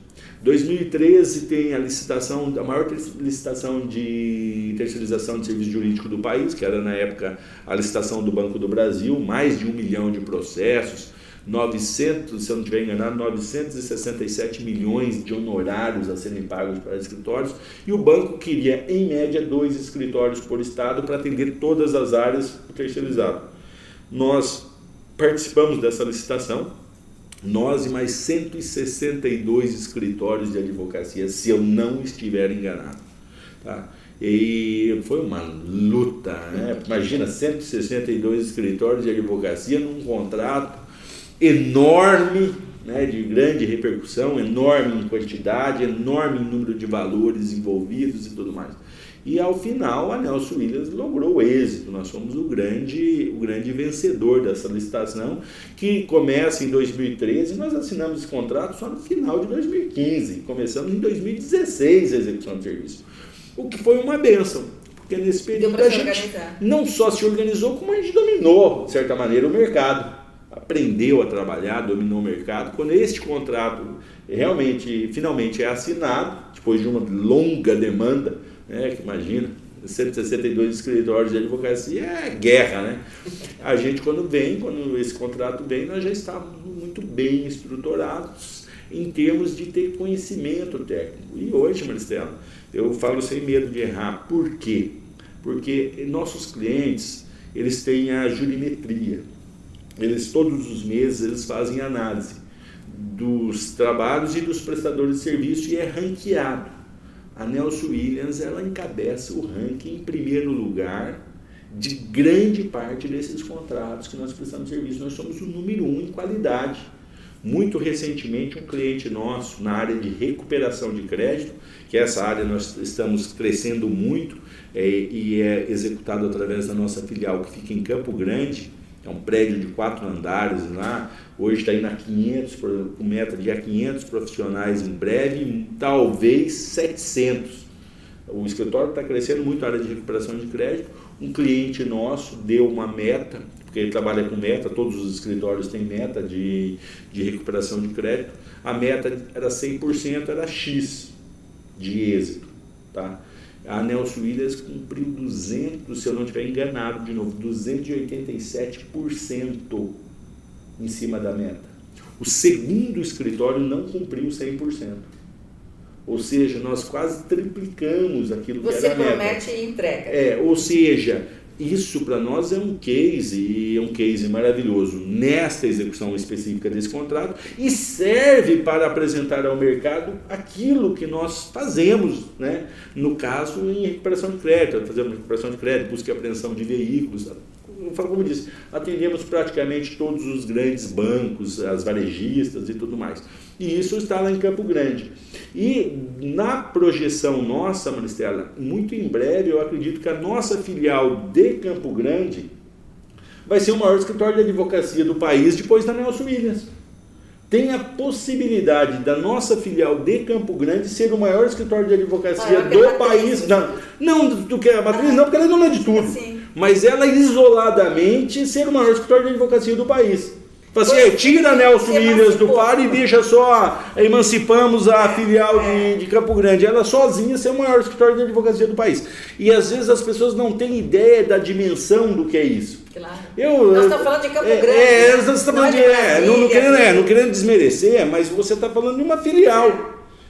2013 tem a licitação, a maior licitação de terceirização de serviço jurídico do país, que era na época a licitação do Banco do Brasil, mais de um milhão de processos, 900, se eu não estiver enganado, 967 milhões de honorários a serem pagos para escritórios, e o banco queria, em média, dois escritórios por estado para atender todas as áreas terceirizadas. Nós participamos dessa licitação, nós e mais 162 escritórios de advocacia, se eu não estiver enganado. Tá? E foi uma luta, né? Imagina 162 escritórios de advocacia num contrato enorme, né, de grande repercussão, enorme em quantidade, enorme em número de valores envolvidos e tudo mais. E ao final a Nelson Williams logrou o êxito. Nós fomos o grande, o grande vencedor dessa licitação, que começa em 2013 e nós assinamos esse contrato só no final de 2015. Começamos em 2016 a execução do serviço. O que foi uma benção. Porque nesse período a gente organizar. não só se organizou, como a gente dominou, de certa maneira, o mercado. Aprendeu a trabalhar, dominou o mercado. Quando este contrato realmente, finalmente é assinado, depois de uma longa demanda, né, que imagina, 162 escritórios de advocacia é guerra, né? A gente, quando vem, quando esse contrato vem, nós já estávamos muito bem estruturados em termos de ter conhecimento técnico. E hoje, Marcelo, eu falo sem medo de errar. Por quê? Porque nossos clientes, eles têm a jurimetria. Eles, todos os meses, eles fazem análise dos trabalhos e dos prestadores de serviço e é ranqueado a Nelson Williams ela encabeça o ranking em primeiro lugar de grande parte desses contratos que nós prestamos serviço. Nós somos o número um em qualidade. Muito recentemente, um cliente nosso na área de recuperação de crédito, que essa área nós estamos crescendo muito é, e é executado através da nossa filial que fica em Campo Grande, é um prédio de quatro andares lá, hoje está indo a 500, com meta de a 500 profissionais em breve, talvez 700. O escritório está crescendo muito a área de recuperação de crédito. Um cliente nosso deu uma meta, porque ele trabalha com meta, todos os escritórios têm meta de, de recuperação de crédito. A meta era 100%, era X de êxito. Tá? A Nelson Williams cumpriu 200, se eu não estiver enganado de novo, 287% em cima da meta. O segundo escritório não cumpriu 100%. Ou seja, nós quase triplicamos aquilo Você que era a meta. Você promete e entrega. É, ou seja, isso para nós é um case, e é um case maravilhoso nesta execução específica desse contrato e serve para apresentar ao mercado aquilo que nós fazemos, né? no caso em recuperação de crédito, fazemos recuperação de crédito, busca e apreensão de veículos, como disse, atendemos praticamente todos os grandes bancos, as varejistas e tudo mais. E isso está lá em Campo Grande. E na projeção nossa, Maristela, muito em breve eu acredito que a nossa filial de Campo Grande vai ser o maior escritório de advocacia do país depois da Nelson Williams. Tem a possibilidade da nossa filial de Campo Grande ser o maior escritório de advocacia do país. Não, não do que a matriz, ah, não, porque ela é dona de tudo. Sim. Mas ela isoladamente ser o maior escritório de advocacia do país. Fala assim, tira Nelson Williams do par e deixa só, emancipamos a filial de, de, Campo Grande. Ela sozinha ser o maior escritório de advocacia do país. E às vezes as pessoas não têm ideia da dimensão do que é isso. Claro. Eu, nós estamos falando de Campo é, Grande. É, nós estamos falando de. É, não, não, querendo, é, não querendo desmerecer, mas você está falando de uma filial.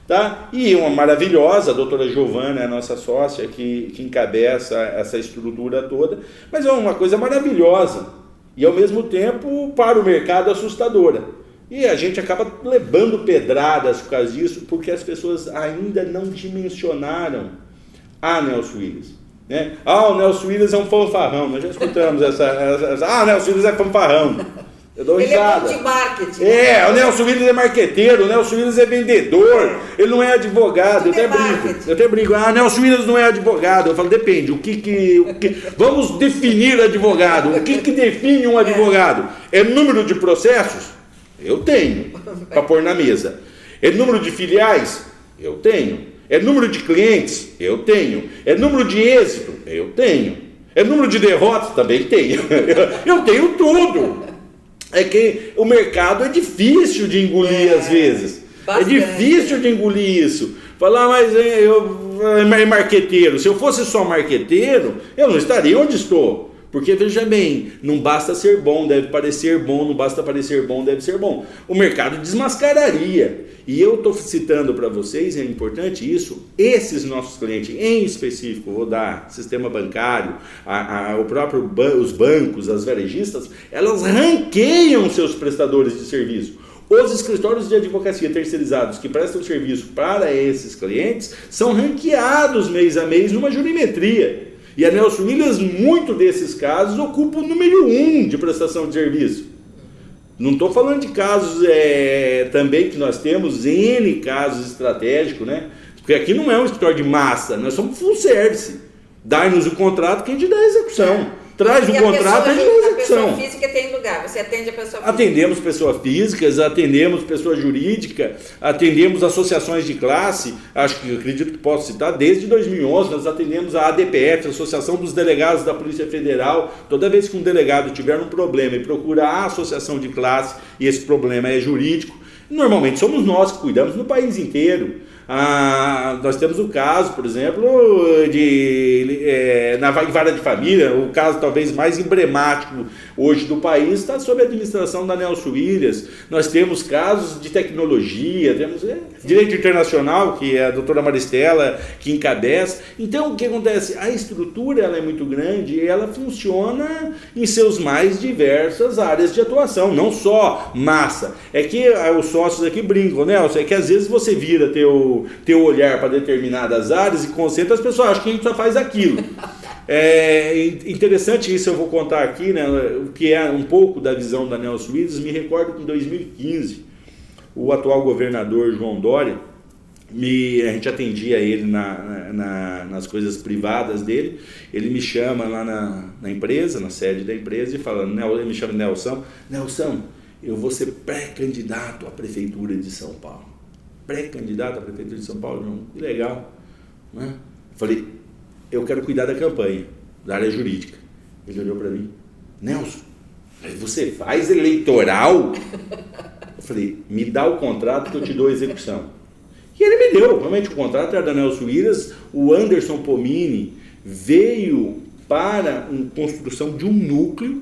Tá? E uma maravilhosa, a doutora Giovana é a nossa sócia que, que encabeça essa estrutura toda, mas é uma coisa maravilhosa e ao mesmo tempo para o mercado assustadora. E a gente acaba levando pedradas por causa disso, porque as pessoas ainda não dimensionaram a Nelson Williams. Né? Ah, o Nelson Williams é um fanfarrão. Nós já escutamos essa, essa, essa Ah, o Nelson Williams é fanfarrão. Eu dou ele é de marketing. É, o Nelson Williams é marqueteiro, o Nelson Williams é vendedor, ele não é advogado. Eu até, brinco, eu até brinco, ah, Nelson Williams não é advogado. Eu falo, depende, o que que. O que vamos definir advogado. O que, que define um advogado? É número de processos? Eu tenho, para pôr na mesa. É número de filiais? Eu tenho. É número de clientes? Eu tenho. É número de êxito? Eu tenho. É número de derrotas? Também tenho. Eu tenho tudo é que o mercado é difícil de engolir é, às vezes. É bastante. É difícil de engolir isso. Falar, mas é, eu é marqueteiro. Se eu fosse só marqueteiro, eu não estaria onde estou. Porque veja bem, não basta ser bom, deve parecer bom, não basta parecer bom, deve ser bom. O mercado desmascararia. E eu estou citando para vocês, é importante isso, esses nossos clientes, em específico, vou dar sistema bancário, a, a, o próprio os bancos, as varejistas, elas ranqueiam seus prestadores de serviço. Os escritórios de advocacia terceirizados que prestam serviço para esses clientes são ranqueados mês a mês numa jurimetria. E a Nelson Williams, muito desses casos, ocupa o número um de prestação de serviço. Não estou falando de casos é, também que nós temos, N casos estratégicos, né? Porque aqui não é um escritório de massa, nós somos full service. Dá-nos o contrato que a gente dá a execução. Traz o contrato e a pessoa física tem lugar, você atende a pessoa física. Atendemos pessoas físicas, atendemos pessoa jurídica, atendemos associações de classe, acho que acredito que posso citar, desde 2011 nós atendemos a ADPF, a Associação dos Delegados da Polícia Federal. Toda vez que um delegado tiver um problema e procura a associação de classe e esse problema é jurídico, normalmente somos nós que cuidamos no país inteiro. Ah, nós temos o caso, por exemplo, de é, na vara de família, o caso talvez mais emblemático hoje do país está sob a administração da Nelson Williams. Nós temos casos de tecnologia, temos é, direito internacional, que é a doutora Maristela que encabeça. Então, o que acontece? A estrutura ela é muito grande e ela funciona em seus mais diversas áreas de atuação, não só massa. É que ah, os sócios aqui brincam, Nelson, é que às vezes você vira teu teu, olhar para determinadas áreas e concentra, as pessoas acham que a gente só faz aquilo. É interessante isso, eu vou contar aqui, né, o que é um pouco da visão da Nelson Williams. Me recordo que em 2015, o atual governador João Dória, me, a gente atendia ele na, na, nas coisas privadas dele, ele me chama lá na, na empresa, na sede da empresa, e fala, ele me chama Nelson, Nelson, eu vou ser pré-candidato à prefeitura de São Paulo pré-candidato à Prefeitura de São Paulo, não, que legal. Né? Falei, eu quero cuidar da campanha, da área jurídica. Ele olhou para mim, Nelson, você faz eleitoral? Eu falei, me dá o contrato que eu te dou a execução. E ele me deu, realmente o contrato era da Nelson Williams, o Anderson Pomini veio para a construção de um núcleo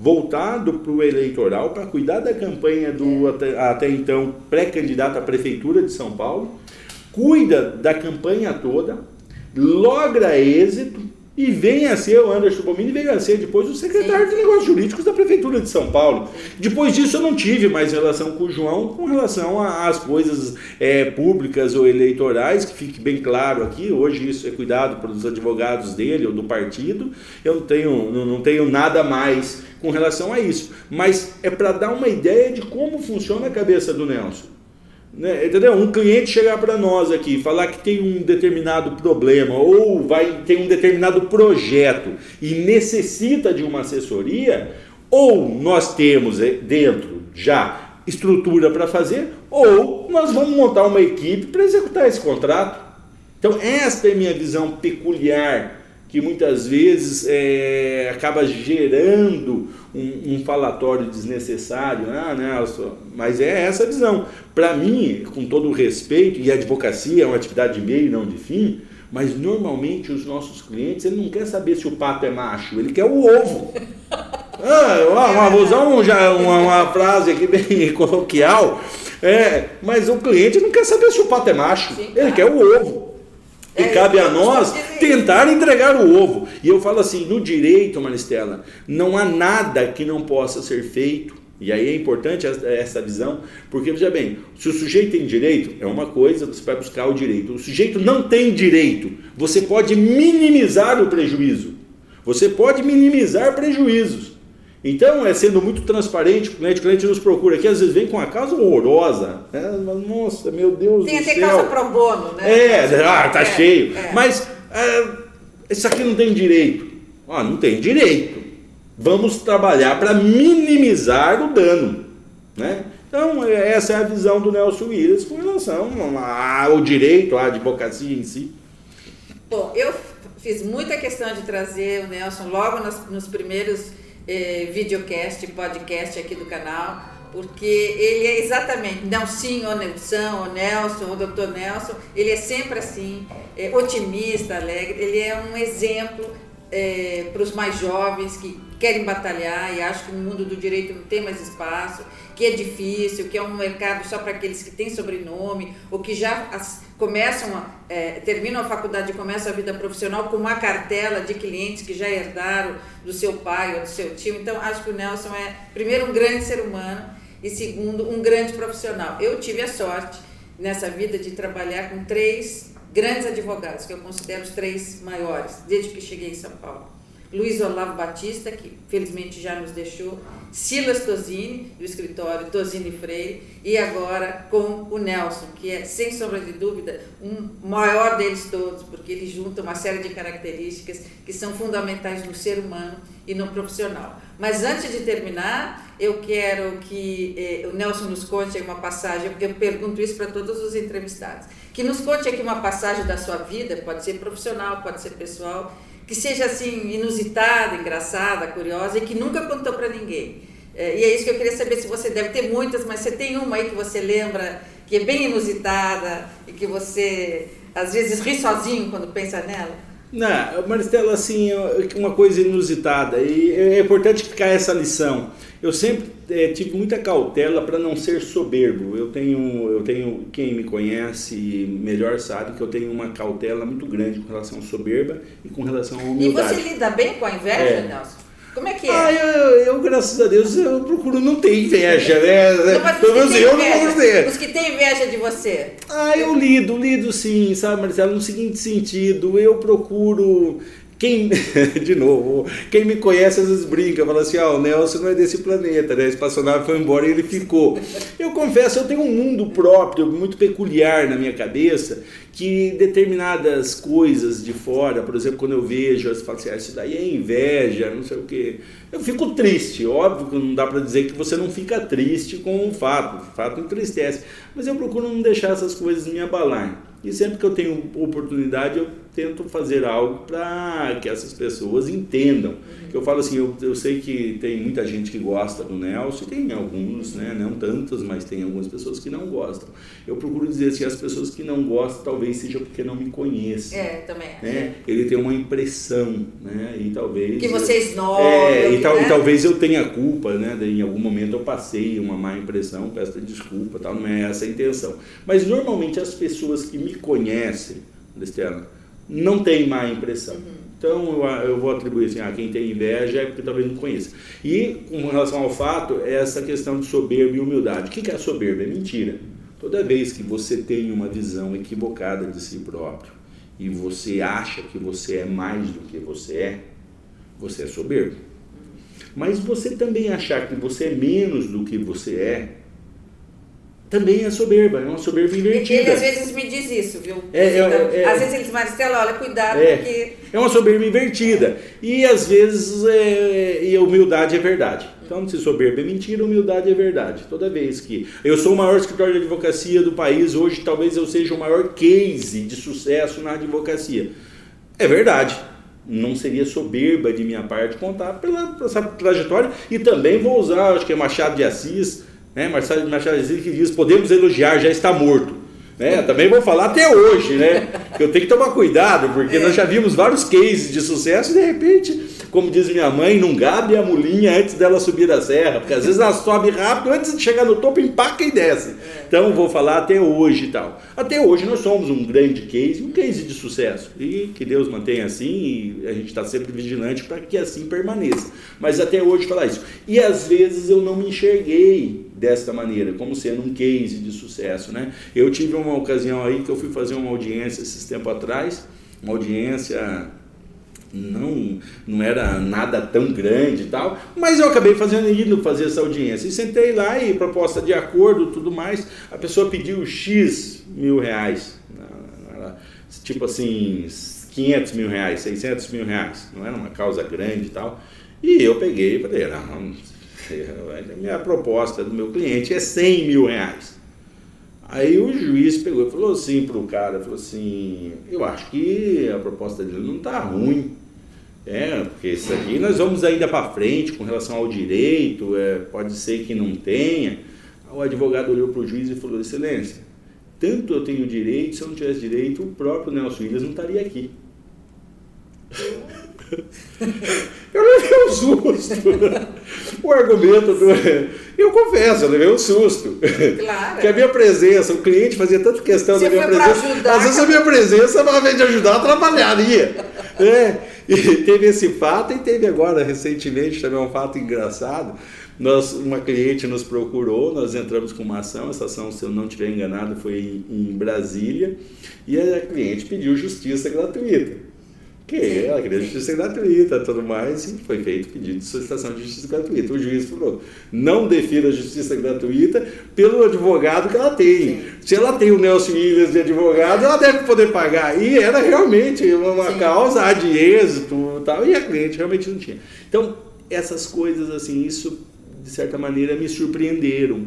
voltado para o eleitoral, para cuidar da campanha do até, até então pré-candidato à prefeitura de São Paulo, cuida da campanha toda, logra êxito e vem a ser o Anderson Bomini, vem a ser depois o secretário de Negócios Jurídicos da Prefeitura de São Paulo. Depois disso eu não tive mais relação com o João com relação às coisas é, públicas ou eleitorais, que fique bem claro aqui, hoje isso é cuidado pelos advogados dele ou do partido, eu não tenho, não tenho nada mais com relação a isso. Mas é para dar uma ideia de como funciona a cabeça do Nelson. Né? Entendeu? Um cliente chegar para nós aqui, falar que tem um determinado problema ou vai ter um determinado projeto e necessita de uma assessoria, ou nós temos eh, dentro já estrutura para fazer, ou nós vamos montar uma equipe para executar esse contrato. Então, esta é minha visão peculiar que muitas vezes é, acaba gerando um, um, falatório desnecessário, ah, Nelson, mas é essa a visão. Para mim, com todo o respeito, e a advocacia é uma atividade de meio e não de fim, mas normalmente os nossos clientes, ele não quer saber se o pato é macho, ele quer o ovo. Ah, uma, vou usar um, já, uma, uma frase aqui bem coloquial, é, mas o cliente não quer saber se o pato é macho, ele quer o ovo. E é, cabe a nós tentar entregar o ovo. E eu falo assim: no direito, Maristela, não há nada que não possa ser feito. E aí é importante essa visão, porque veja bem, se o sujeito tem direito, é uma coisa, você vai buscar o direito. O sujeito não tem direito, você pode minimizar o prejuízo. Você pode minimizar prejuízos. Então, é sendo muito transparente, o cliente, o cliente nos procura aqui, às vezes vem com uma causa horrorosa. Né? Nossa, meu Deus Tem do céu. Tem até causa pro bono, né? É, ah, tá é, cheio. É. Mas, é, isso aqui não tem direito. Ah, não tem direito. Vamos trabalhar para minimizar o dano. Né? Então, é, essa é a visão do Nelson Williams com relação ao direito, à advocacia em si. Bom, eu fiz muita questão de trazer o Nelson logo nos, nos primeiros eh, videocast, podcast aqui do canal, porque ele é exatamente Nelson, ou Nelson, ou Nelson, ou doutor Nelson, ele é sempre assim, é, otimista, alegre, ele é um exemplo é, para os mais jovens que querem batalhar e acham que no mundo do direito não tem mais espaço, que é difícil, que é um mercado só para aqueles que têm sobrenome, ou que já as, começam, a, é, terminam a faculdade e começam a vida profissional com uma cartela de clientes que já herdaram do seu pai ou do seu tio. Então, acho que o Nelson é, primeiro, um grande ser humano e, segundo, um grande profissional. Eu tive a sorte nessa vida de trabalhar com três grandes advogados, que eu considero os três maiores, desde que cheguei em São Paulo. Luiz Olavo Batista, que felizmente já nos deixou, Silas Tosini, do escritório Tosini Freire, e agora com o Nelson, que é, sem sombra de dúvida, um maior deles todos, porque ele junta uma série de características que são fundamentais no ser humano e no profissional. Mas antes de terminar, eu quero que eh, o Nelson nos conte uma passagem, porque eu pergunto isso para todos os entrevistados, que nos conte aqui uma passagem da sua vida, pode ser profissional, pode ser pessoal, que seja assim inusitada, engraçada, curiosa e que nunca contou para ninguém. É, e é isso que eu queria saber se você deve ter muitas, mas você tem uma aí que você lembra que é bem inusitada e que você às vezes ri sozinho quando pensa nela? Não, Maristela, assim, uma coisa inusitada e é importante ficar essa lição. Eu sempre é, tive muita cautela para não ser soberbo. Eu tenho, eu tenho, quem me conhece melhor sabe que eu tenho uma cautela muito grande com relação à soberba e com relação à humildade. E você lida bem com a inveja, é. Nelson? Como é que é? Ah, eu, eu, graças a Deus, eu procuro não ter inveja, né? Pelo menos eu não ter. Os que têm inveja de você. Ah, eu lido, lido sim, sabe, Marcelo? No seguinte sentido, eu procuro quem, de novo, quem me conhece às vezes brinca, fala assim, ah, o Nelson não é desse planeta, né? A espaçonave foi embora e ele ficou. Eu confesso, eu tenho um mundo próprio, muito peculiar na minha cabeça, que determinadas coisas de fora, por exemplo, quando eu vejo, eu falo assim, ah, isso daí é inveja, não sei o quê. Eu fico triste, óbvio que não dá para dizer que você não fica triste com o fato, o fato entristece, mas eu procuro não deixar essas coisas me abalar. E sempre que eu tenho oportunidade, eu tento fazer algo para que essas pessoas entendam. Uhum. Eu falo assim, eu, eu sei que tem muita gente que gosta do Nelson, tem alguns, né, não tantas, mas tem algumas pessoas que não gostam. Eu procuro dizer assim, as pessoas que não gostam talvez seja porque não me conhecem. É, também. Né? Ele tem uma impressão, né, e talvez... Que vocês notam, é, e, tal, né? e talvez eu tenha culpa, né, em algum momento eu passei uma má impressão, peço desculpa, tal, não é essa a intenção. Mas normalmente as pessoas que me conhecem, Cristiano, não tem má impressão. Uhum. Então eu, eu, vou atribuir assim, ah, quem tem inveja é porque talvez não conheça. E com relação ao fato, é essa questão de soberba e humildade. O que é soberba? É mentira. Toda vez que você tem uma visão equivocada de si próprio e você acha que você é mais do que você é, você é soberbo. Mas você também achar que você é menos do que você é, também é soberba, é uma soberba invertida. Ele às vezes me diz isso, viu? É, é, é, às vezes ele diz, Maristela, olha, cuidado, é, porque... É uma soberba invertida. E às vezes é, e a humildade é verdade. Então, se soberba é mentira, humildade é verdade. Toda vez que eu sou o maior escritório de advocacia do país, hoje talvez eu seja o maior case de sucesso na advocacia. É verdade. Não seria soberba de minha parte contar pela, pela essa trajetória. E também vou usar, acho que é Machado de Assis, né? Marcelo Assis que diz: podemos elogiar, já está morto. Né? Também vou falar até hoje, né? Eu tenho que tomar cuidado, porque nós já vimos vários cases de sucesso e de repente, como diz minha mãe, não gabe a mulinha antes dela subir a serra, porque às vezes ela sobe rápido, antes de chegar no topo, empaca e desce. Então vou falar até hoje e tal. Até hoje nós somos um grande case, um case de sucesso. E que Deus mantenha assim e a gente está sempre vigilante para que assim permaneça. Mas até hoje falar isso. E às vezes eu não me enxerguei desta maneira, como sendo um case de sucesso. Né? Eu tive uma ocasião aí que eu fui fazer uma audiência esses tempo atrás, uma audiência não, não era nada tão grande e tal, mas eu acabei fazendo indo fazer essa audiência. E sentei lá e proposta de acordo tudo mais, a pessoa pediu X mil reais, tipo assim, 500 mil reais, 600 mil reais, não era uma causa grande e tal. E eu peguei e falei, não, a minha proposta do meu cliente é 100 mil reais. Aí o juiz pegou e falou assim para o cara, falou assim, eu acho que a proposta dele não está ruim. É, porque isso aqui nós vamos ainda para frente com relação ao direito, é, pode ser que não tenha. O advogado olhou para o juiz e falou, excelência, tanto eu tenho direito, se eu não tivesse direito, o próprio Nelson Williams não estaria aqui. Eu levei um susto. O argumento do. Eu confesso, eu levei um susto. Claro. Que a minha presença, o cliente fazia tanta questão Você da minha presença. Ajudar, às vezes a minha presença, ao invés de ajudar, atrapalharia. É, teve esse fato e teve agora, recentemente, também um fato engraçado. Nós, uma cliente nos procurou, nós entramos com uma ação, essa ação, se eu não estiver enganado, foi em Brasília, e a cliente pediu justiça gratuita porque ela queria justiça gratuita e tudo mais, e foi feito pedido de solicitação de justiça gratuita. O juiz falou: não defina a justiça gratuita pelo advogado que ela tem. Se ela tem o Nelson Williams de advogado, ela deve poder pagar. E era realmente uma Sim. causa de êxito tal, e a cliente realmente não tinha. Então, essas coisas, assim, isso de certa maneira me surpreenderam.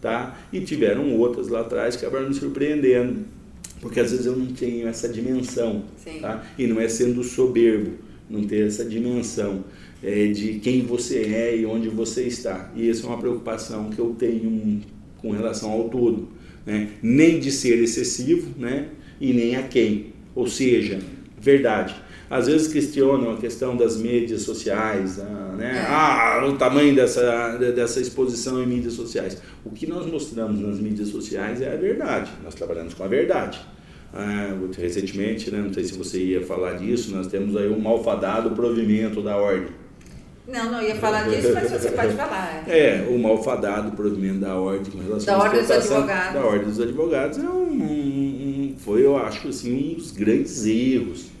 Tá? E tiveram outras lá atrás que acabaram me surpreendendo porque às vezes eu não tenho essa dimensão, tá? E não é sendo soberbo, não ter essa dimensão é, de quem você é e onde você está. E essa é uma preocupação que eu tenho com relação ao todo, né? Nem de ser excessivo, né? E nem a quem. Ou seja, verdade. Às vezes questionam a questão das mídias sociais, ah, né? É. ah, o tamanho dessa, dessa exposição em mídias sociais. O que nós mostramos nas mídias sociais é a verdade, nós trabalhamos com a verdade. Ah, recentemente, né, não sei se você ia falar disso, nós temos aí um malfadado provimento da ordem. Não, não ia falar disso, mas você pode falar. É, o malfadado provimento da ordem com relação da ordem dos advogados. Da ordem dos advogados é um, um, foi, eu acho, assim, um dos grandes erros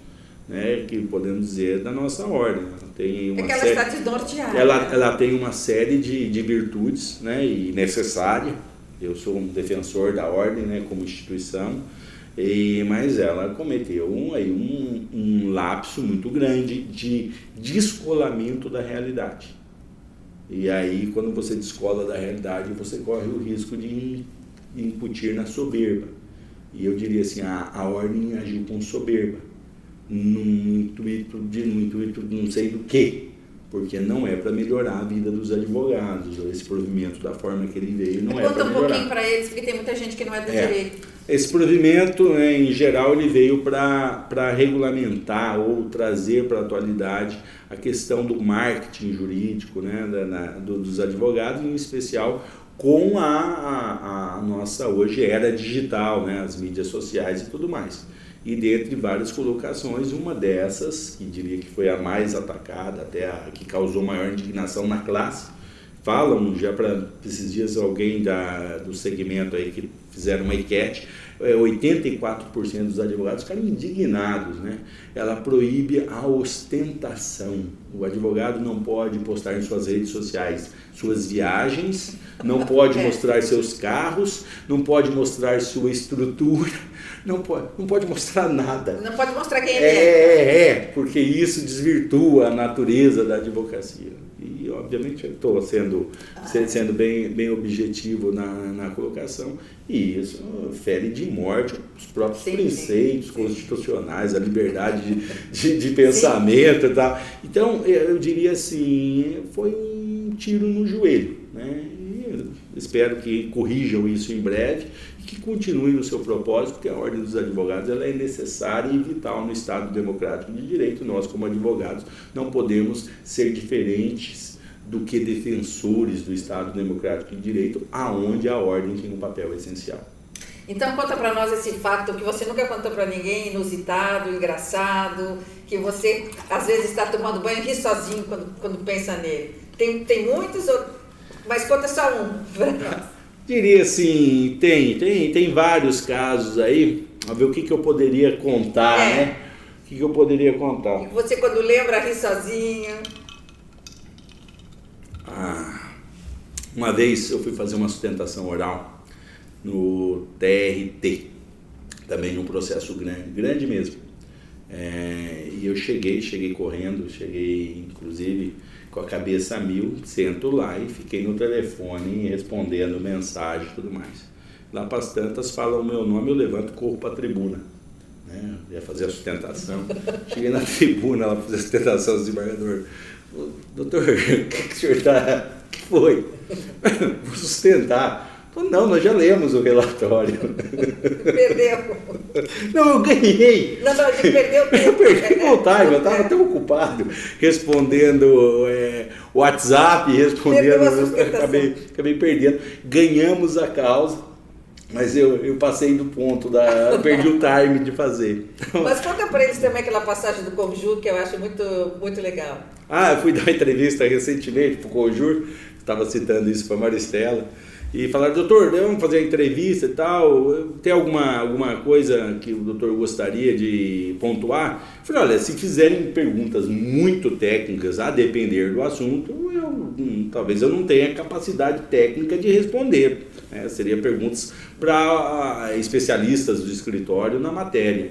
né, que podemos dizer da nossa ordem. Ela tem uma é que ela série, está. Ela, ela tem uma série de, de virtudes né, e necessária. Eu sou um defensor da ordem né, como instituição, e, mas ela cometeu um, aí, um, um lapso muito grande de descolamento da realidade. E aí, quando você descola da realidade, você corre o risco de incutir na soberba. E eu diria assim, a, a ordem agiu com soberba num intuito de no intuito de não sei do que, porque não é para melhorar a vida dos advogados. Esse provimento da forma que ele veio não é para melhorar. Conta um pouquinho para eles, porque tem muita gente que não é do é. direito. Esse provimento, né, em geral, ele veio para regulamentar ou trazer para a atualidade a questão do marketing jurídico né, da, na, do, dos advogados, em especial com a, a, a, nossa hoje era digital, né, as mídias sociais e tudo mais e dentre várias colocações, uma dessas, que diria que foi a mais atacada, até a que causou maior indignação na classe, falam já para esses dias alguém da, do segmento aí que fizeram uma enquete, 84% é, dos advogados ficaram indignados, né? Ela proíbe a ostentação. O advogado não pode postar em suas redes sociais suas viagens, não pode é. mostrar seus carros, não pode mostrar sua estrutura, não pode, não pode mostrar nada. Não pode mostrar quem ele é. É, é, porque isso desvirtua a natureza da advocacia. E, obviamente, eu estou sendo, sendo bem, bem objetivo na, na colocação, e isso fere de morte os próprios sim, preceitos sim, constitucionais, a liberdade de, de, de pensamento e tal. Então, eu diria assim, foi um tiro no joelho. Né? E espero que corrijam isso em breve que continue no seu propósito, porque a ordem dos advogados ela é necessária e vital no Estado democrático de direito. Nós, como advogados, não podemos ser diferentes do que defensores do Estado democrático de direito, aonde a ordem tem um papel essencial. Então conta para nós esse fato que você nunca contou para ninguém, inusitado, engraçado, que você às vezes está tomando banho e ri sozinho quando, quando pensa nele. Tem, tem muitos, mas conta só um para nós. Diria assim, tem, tem, tem vários casos aí. A ver o que, que eu poderia contar, é. né? O que, que eu poderia contar? E você quando lembra ri sozinho. Ah, uma vez eu fui fazer uma sustentação oral no TRT, também num processo grande, grande mesmo. É, e eu cheguei, cheguei correndo, cheguei inclusive com a cabeça a mil, sento lá e fiquei no telefone respondendo mensagem e tudo mais. Lá para as tantas falam o meu nome, eu levanto e corro para a tribuna. Né? Ia fazer a sustentação. Cheguei na tribuna lá para fazer a sustentação do desembargador. Doutor, o que, que o senhor está. O que foi? Vou sustentar. Não, nós já lemos o relatório. Perdeu. Não, eu ganhei. Não, não, gente perdeu tempo. Eu perdi vontade, eu estava tão ocupado respondendo é, WhatsApp, respondendo. Acabei, acabei perdendo. Ganhamos a causa. Mas eu, eu passei do ponto, da, perdi o time de fazer. Mas conta para eles também aquela passagem do Conjur que eu acho muito, muito legal. Ah, eu fui dar uma entrevista recentemente para o Conjur, estava citando isso para a Maristela. E falaram, doutor, vamos fazer a entrevista e tal, tem alguma, alguma coisa que o doutor gostaria de pontuar? Eu falei, olha, se fizerem perguntas muito técnicas, a depender do assunto, eu, hum, talvez eu não tenha capacidade técnica de responder. Né? Seria perguntas para especialistas do escritório na matéria.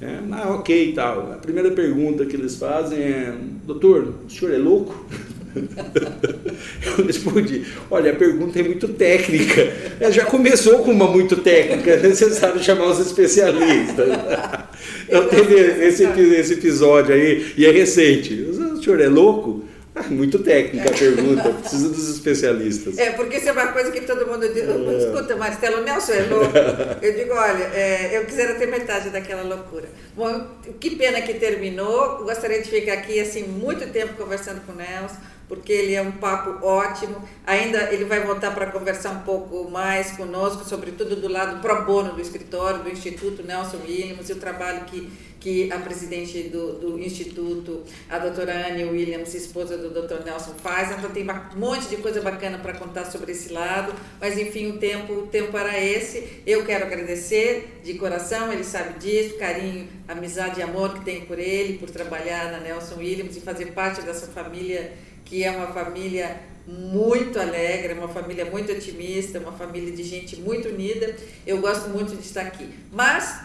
É, ah, ok tal. A primeira pergunta que eles fazem é, doutor, o senhor é louco? Eu respondi, olha, a pergunta é muito técnica. Ela já começou com uma muito técnica, é necessário chamar os especialistas. Então teve esse, esse episódio aí, e é recente. O senhor é louco? Ah, muito técnica a pergunta, precisa dos especialistas. É, porque isso é uma coisa que todo mundo diz, é. escuta, Marcelo Nelson é louco. Eu digo, olha, é, eu quisera ter metade daquela loucura. Bom, que pena que terminou, gostaria de ficar aqui, assim, muito tempo conversando com o Nelson, porque ele é um papo ótimo. Ainda ele vai voltar para conversar um pouco mais conosco, sobretudo do lado pro bono do escritório, do Instituto Nelson Williams e o trabalho que, que a presidente do, do Instituto, a doutora Anne Williams, esposa do doutor Nelson, faz. Então tem um monte de coisa bacana para contar sobre esse lado, mas enfim, o tempo, o tempo era esse. Eu quero agradecer de coração, ele sabe disso, carinho, amizade e amor que tenho por ele, por trabalhar na Nelson Williams e fazer parte dessa família que é uma família muito alegre, uma família muito otimista, uma família de gente muito unida. Eu gosto muito de estar aqui. Mas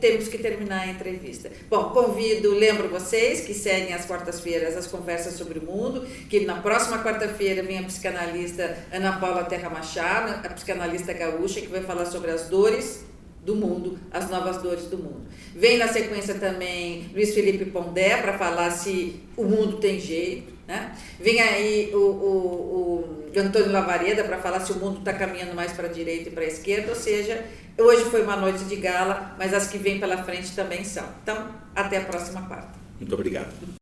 temos que terminar a entrevista. Bom, convido, lembro vocês que seguem às quartas-feiras as conversas sobre o mundo, que na próxima quarta-feira vem a psicanalista Ana Paula Terra Machado, a psicanalista gaúcha, que vai falar sobre as dores do mundo, as novas dores do mundo. Vem na sequência também Luiz Felipe Pondé para falar se o mundo tem jeito. Né? Vem aí o, o, o Antônio Lavareda para falar se o mundo está caminhando mais para a direita e para a esquerda, ou seja, hoje foi uma noite de gala, mas as que vêm pela frente também são. Então, até a próxima quarta. Muito obrigado.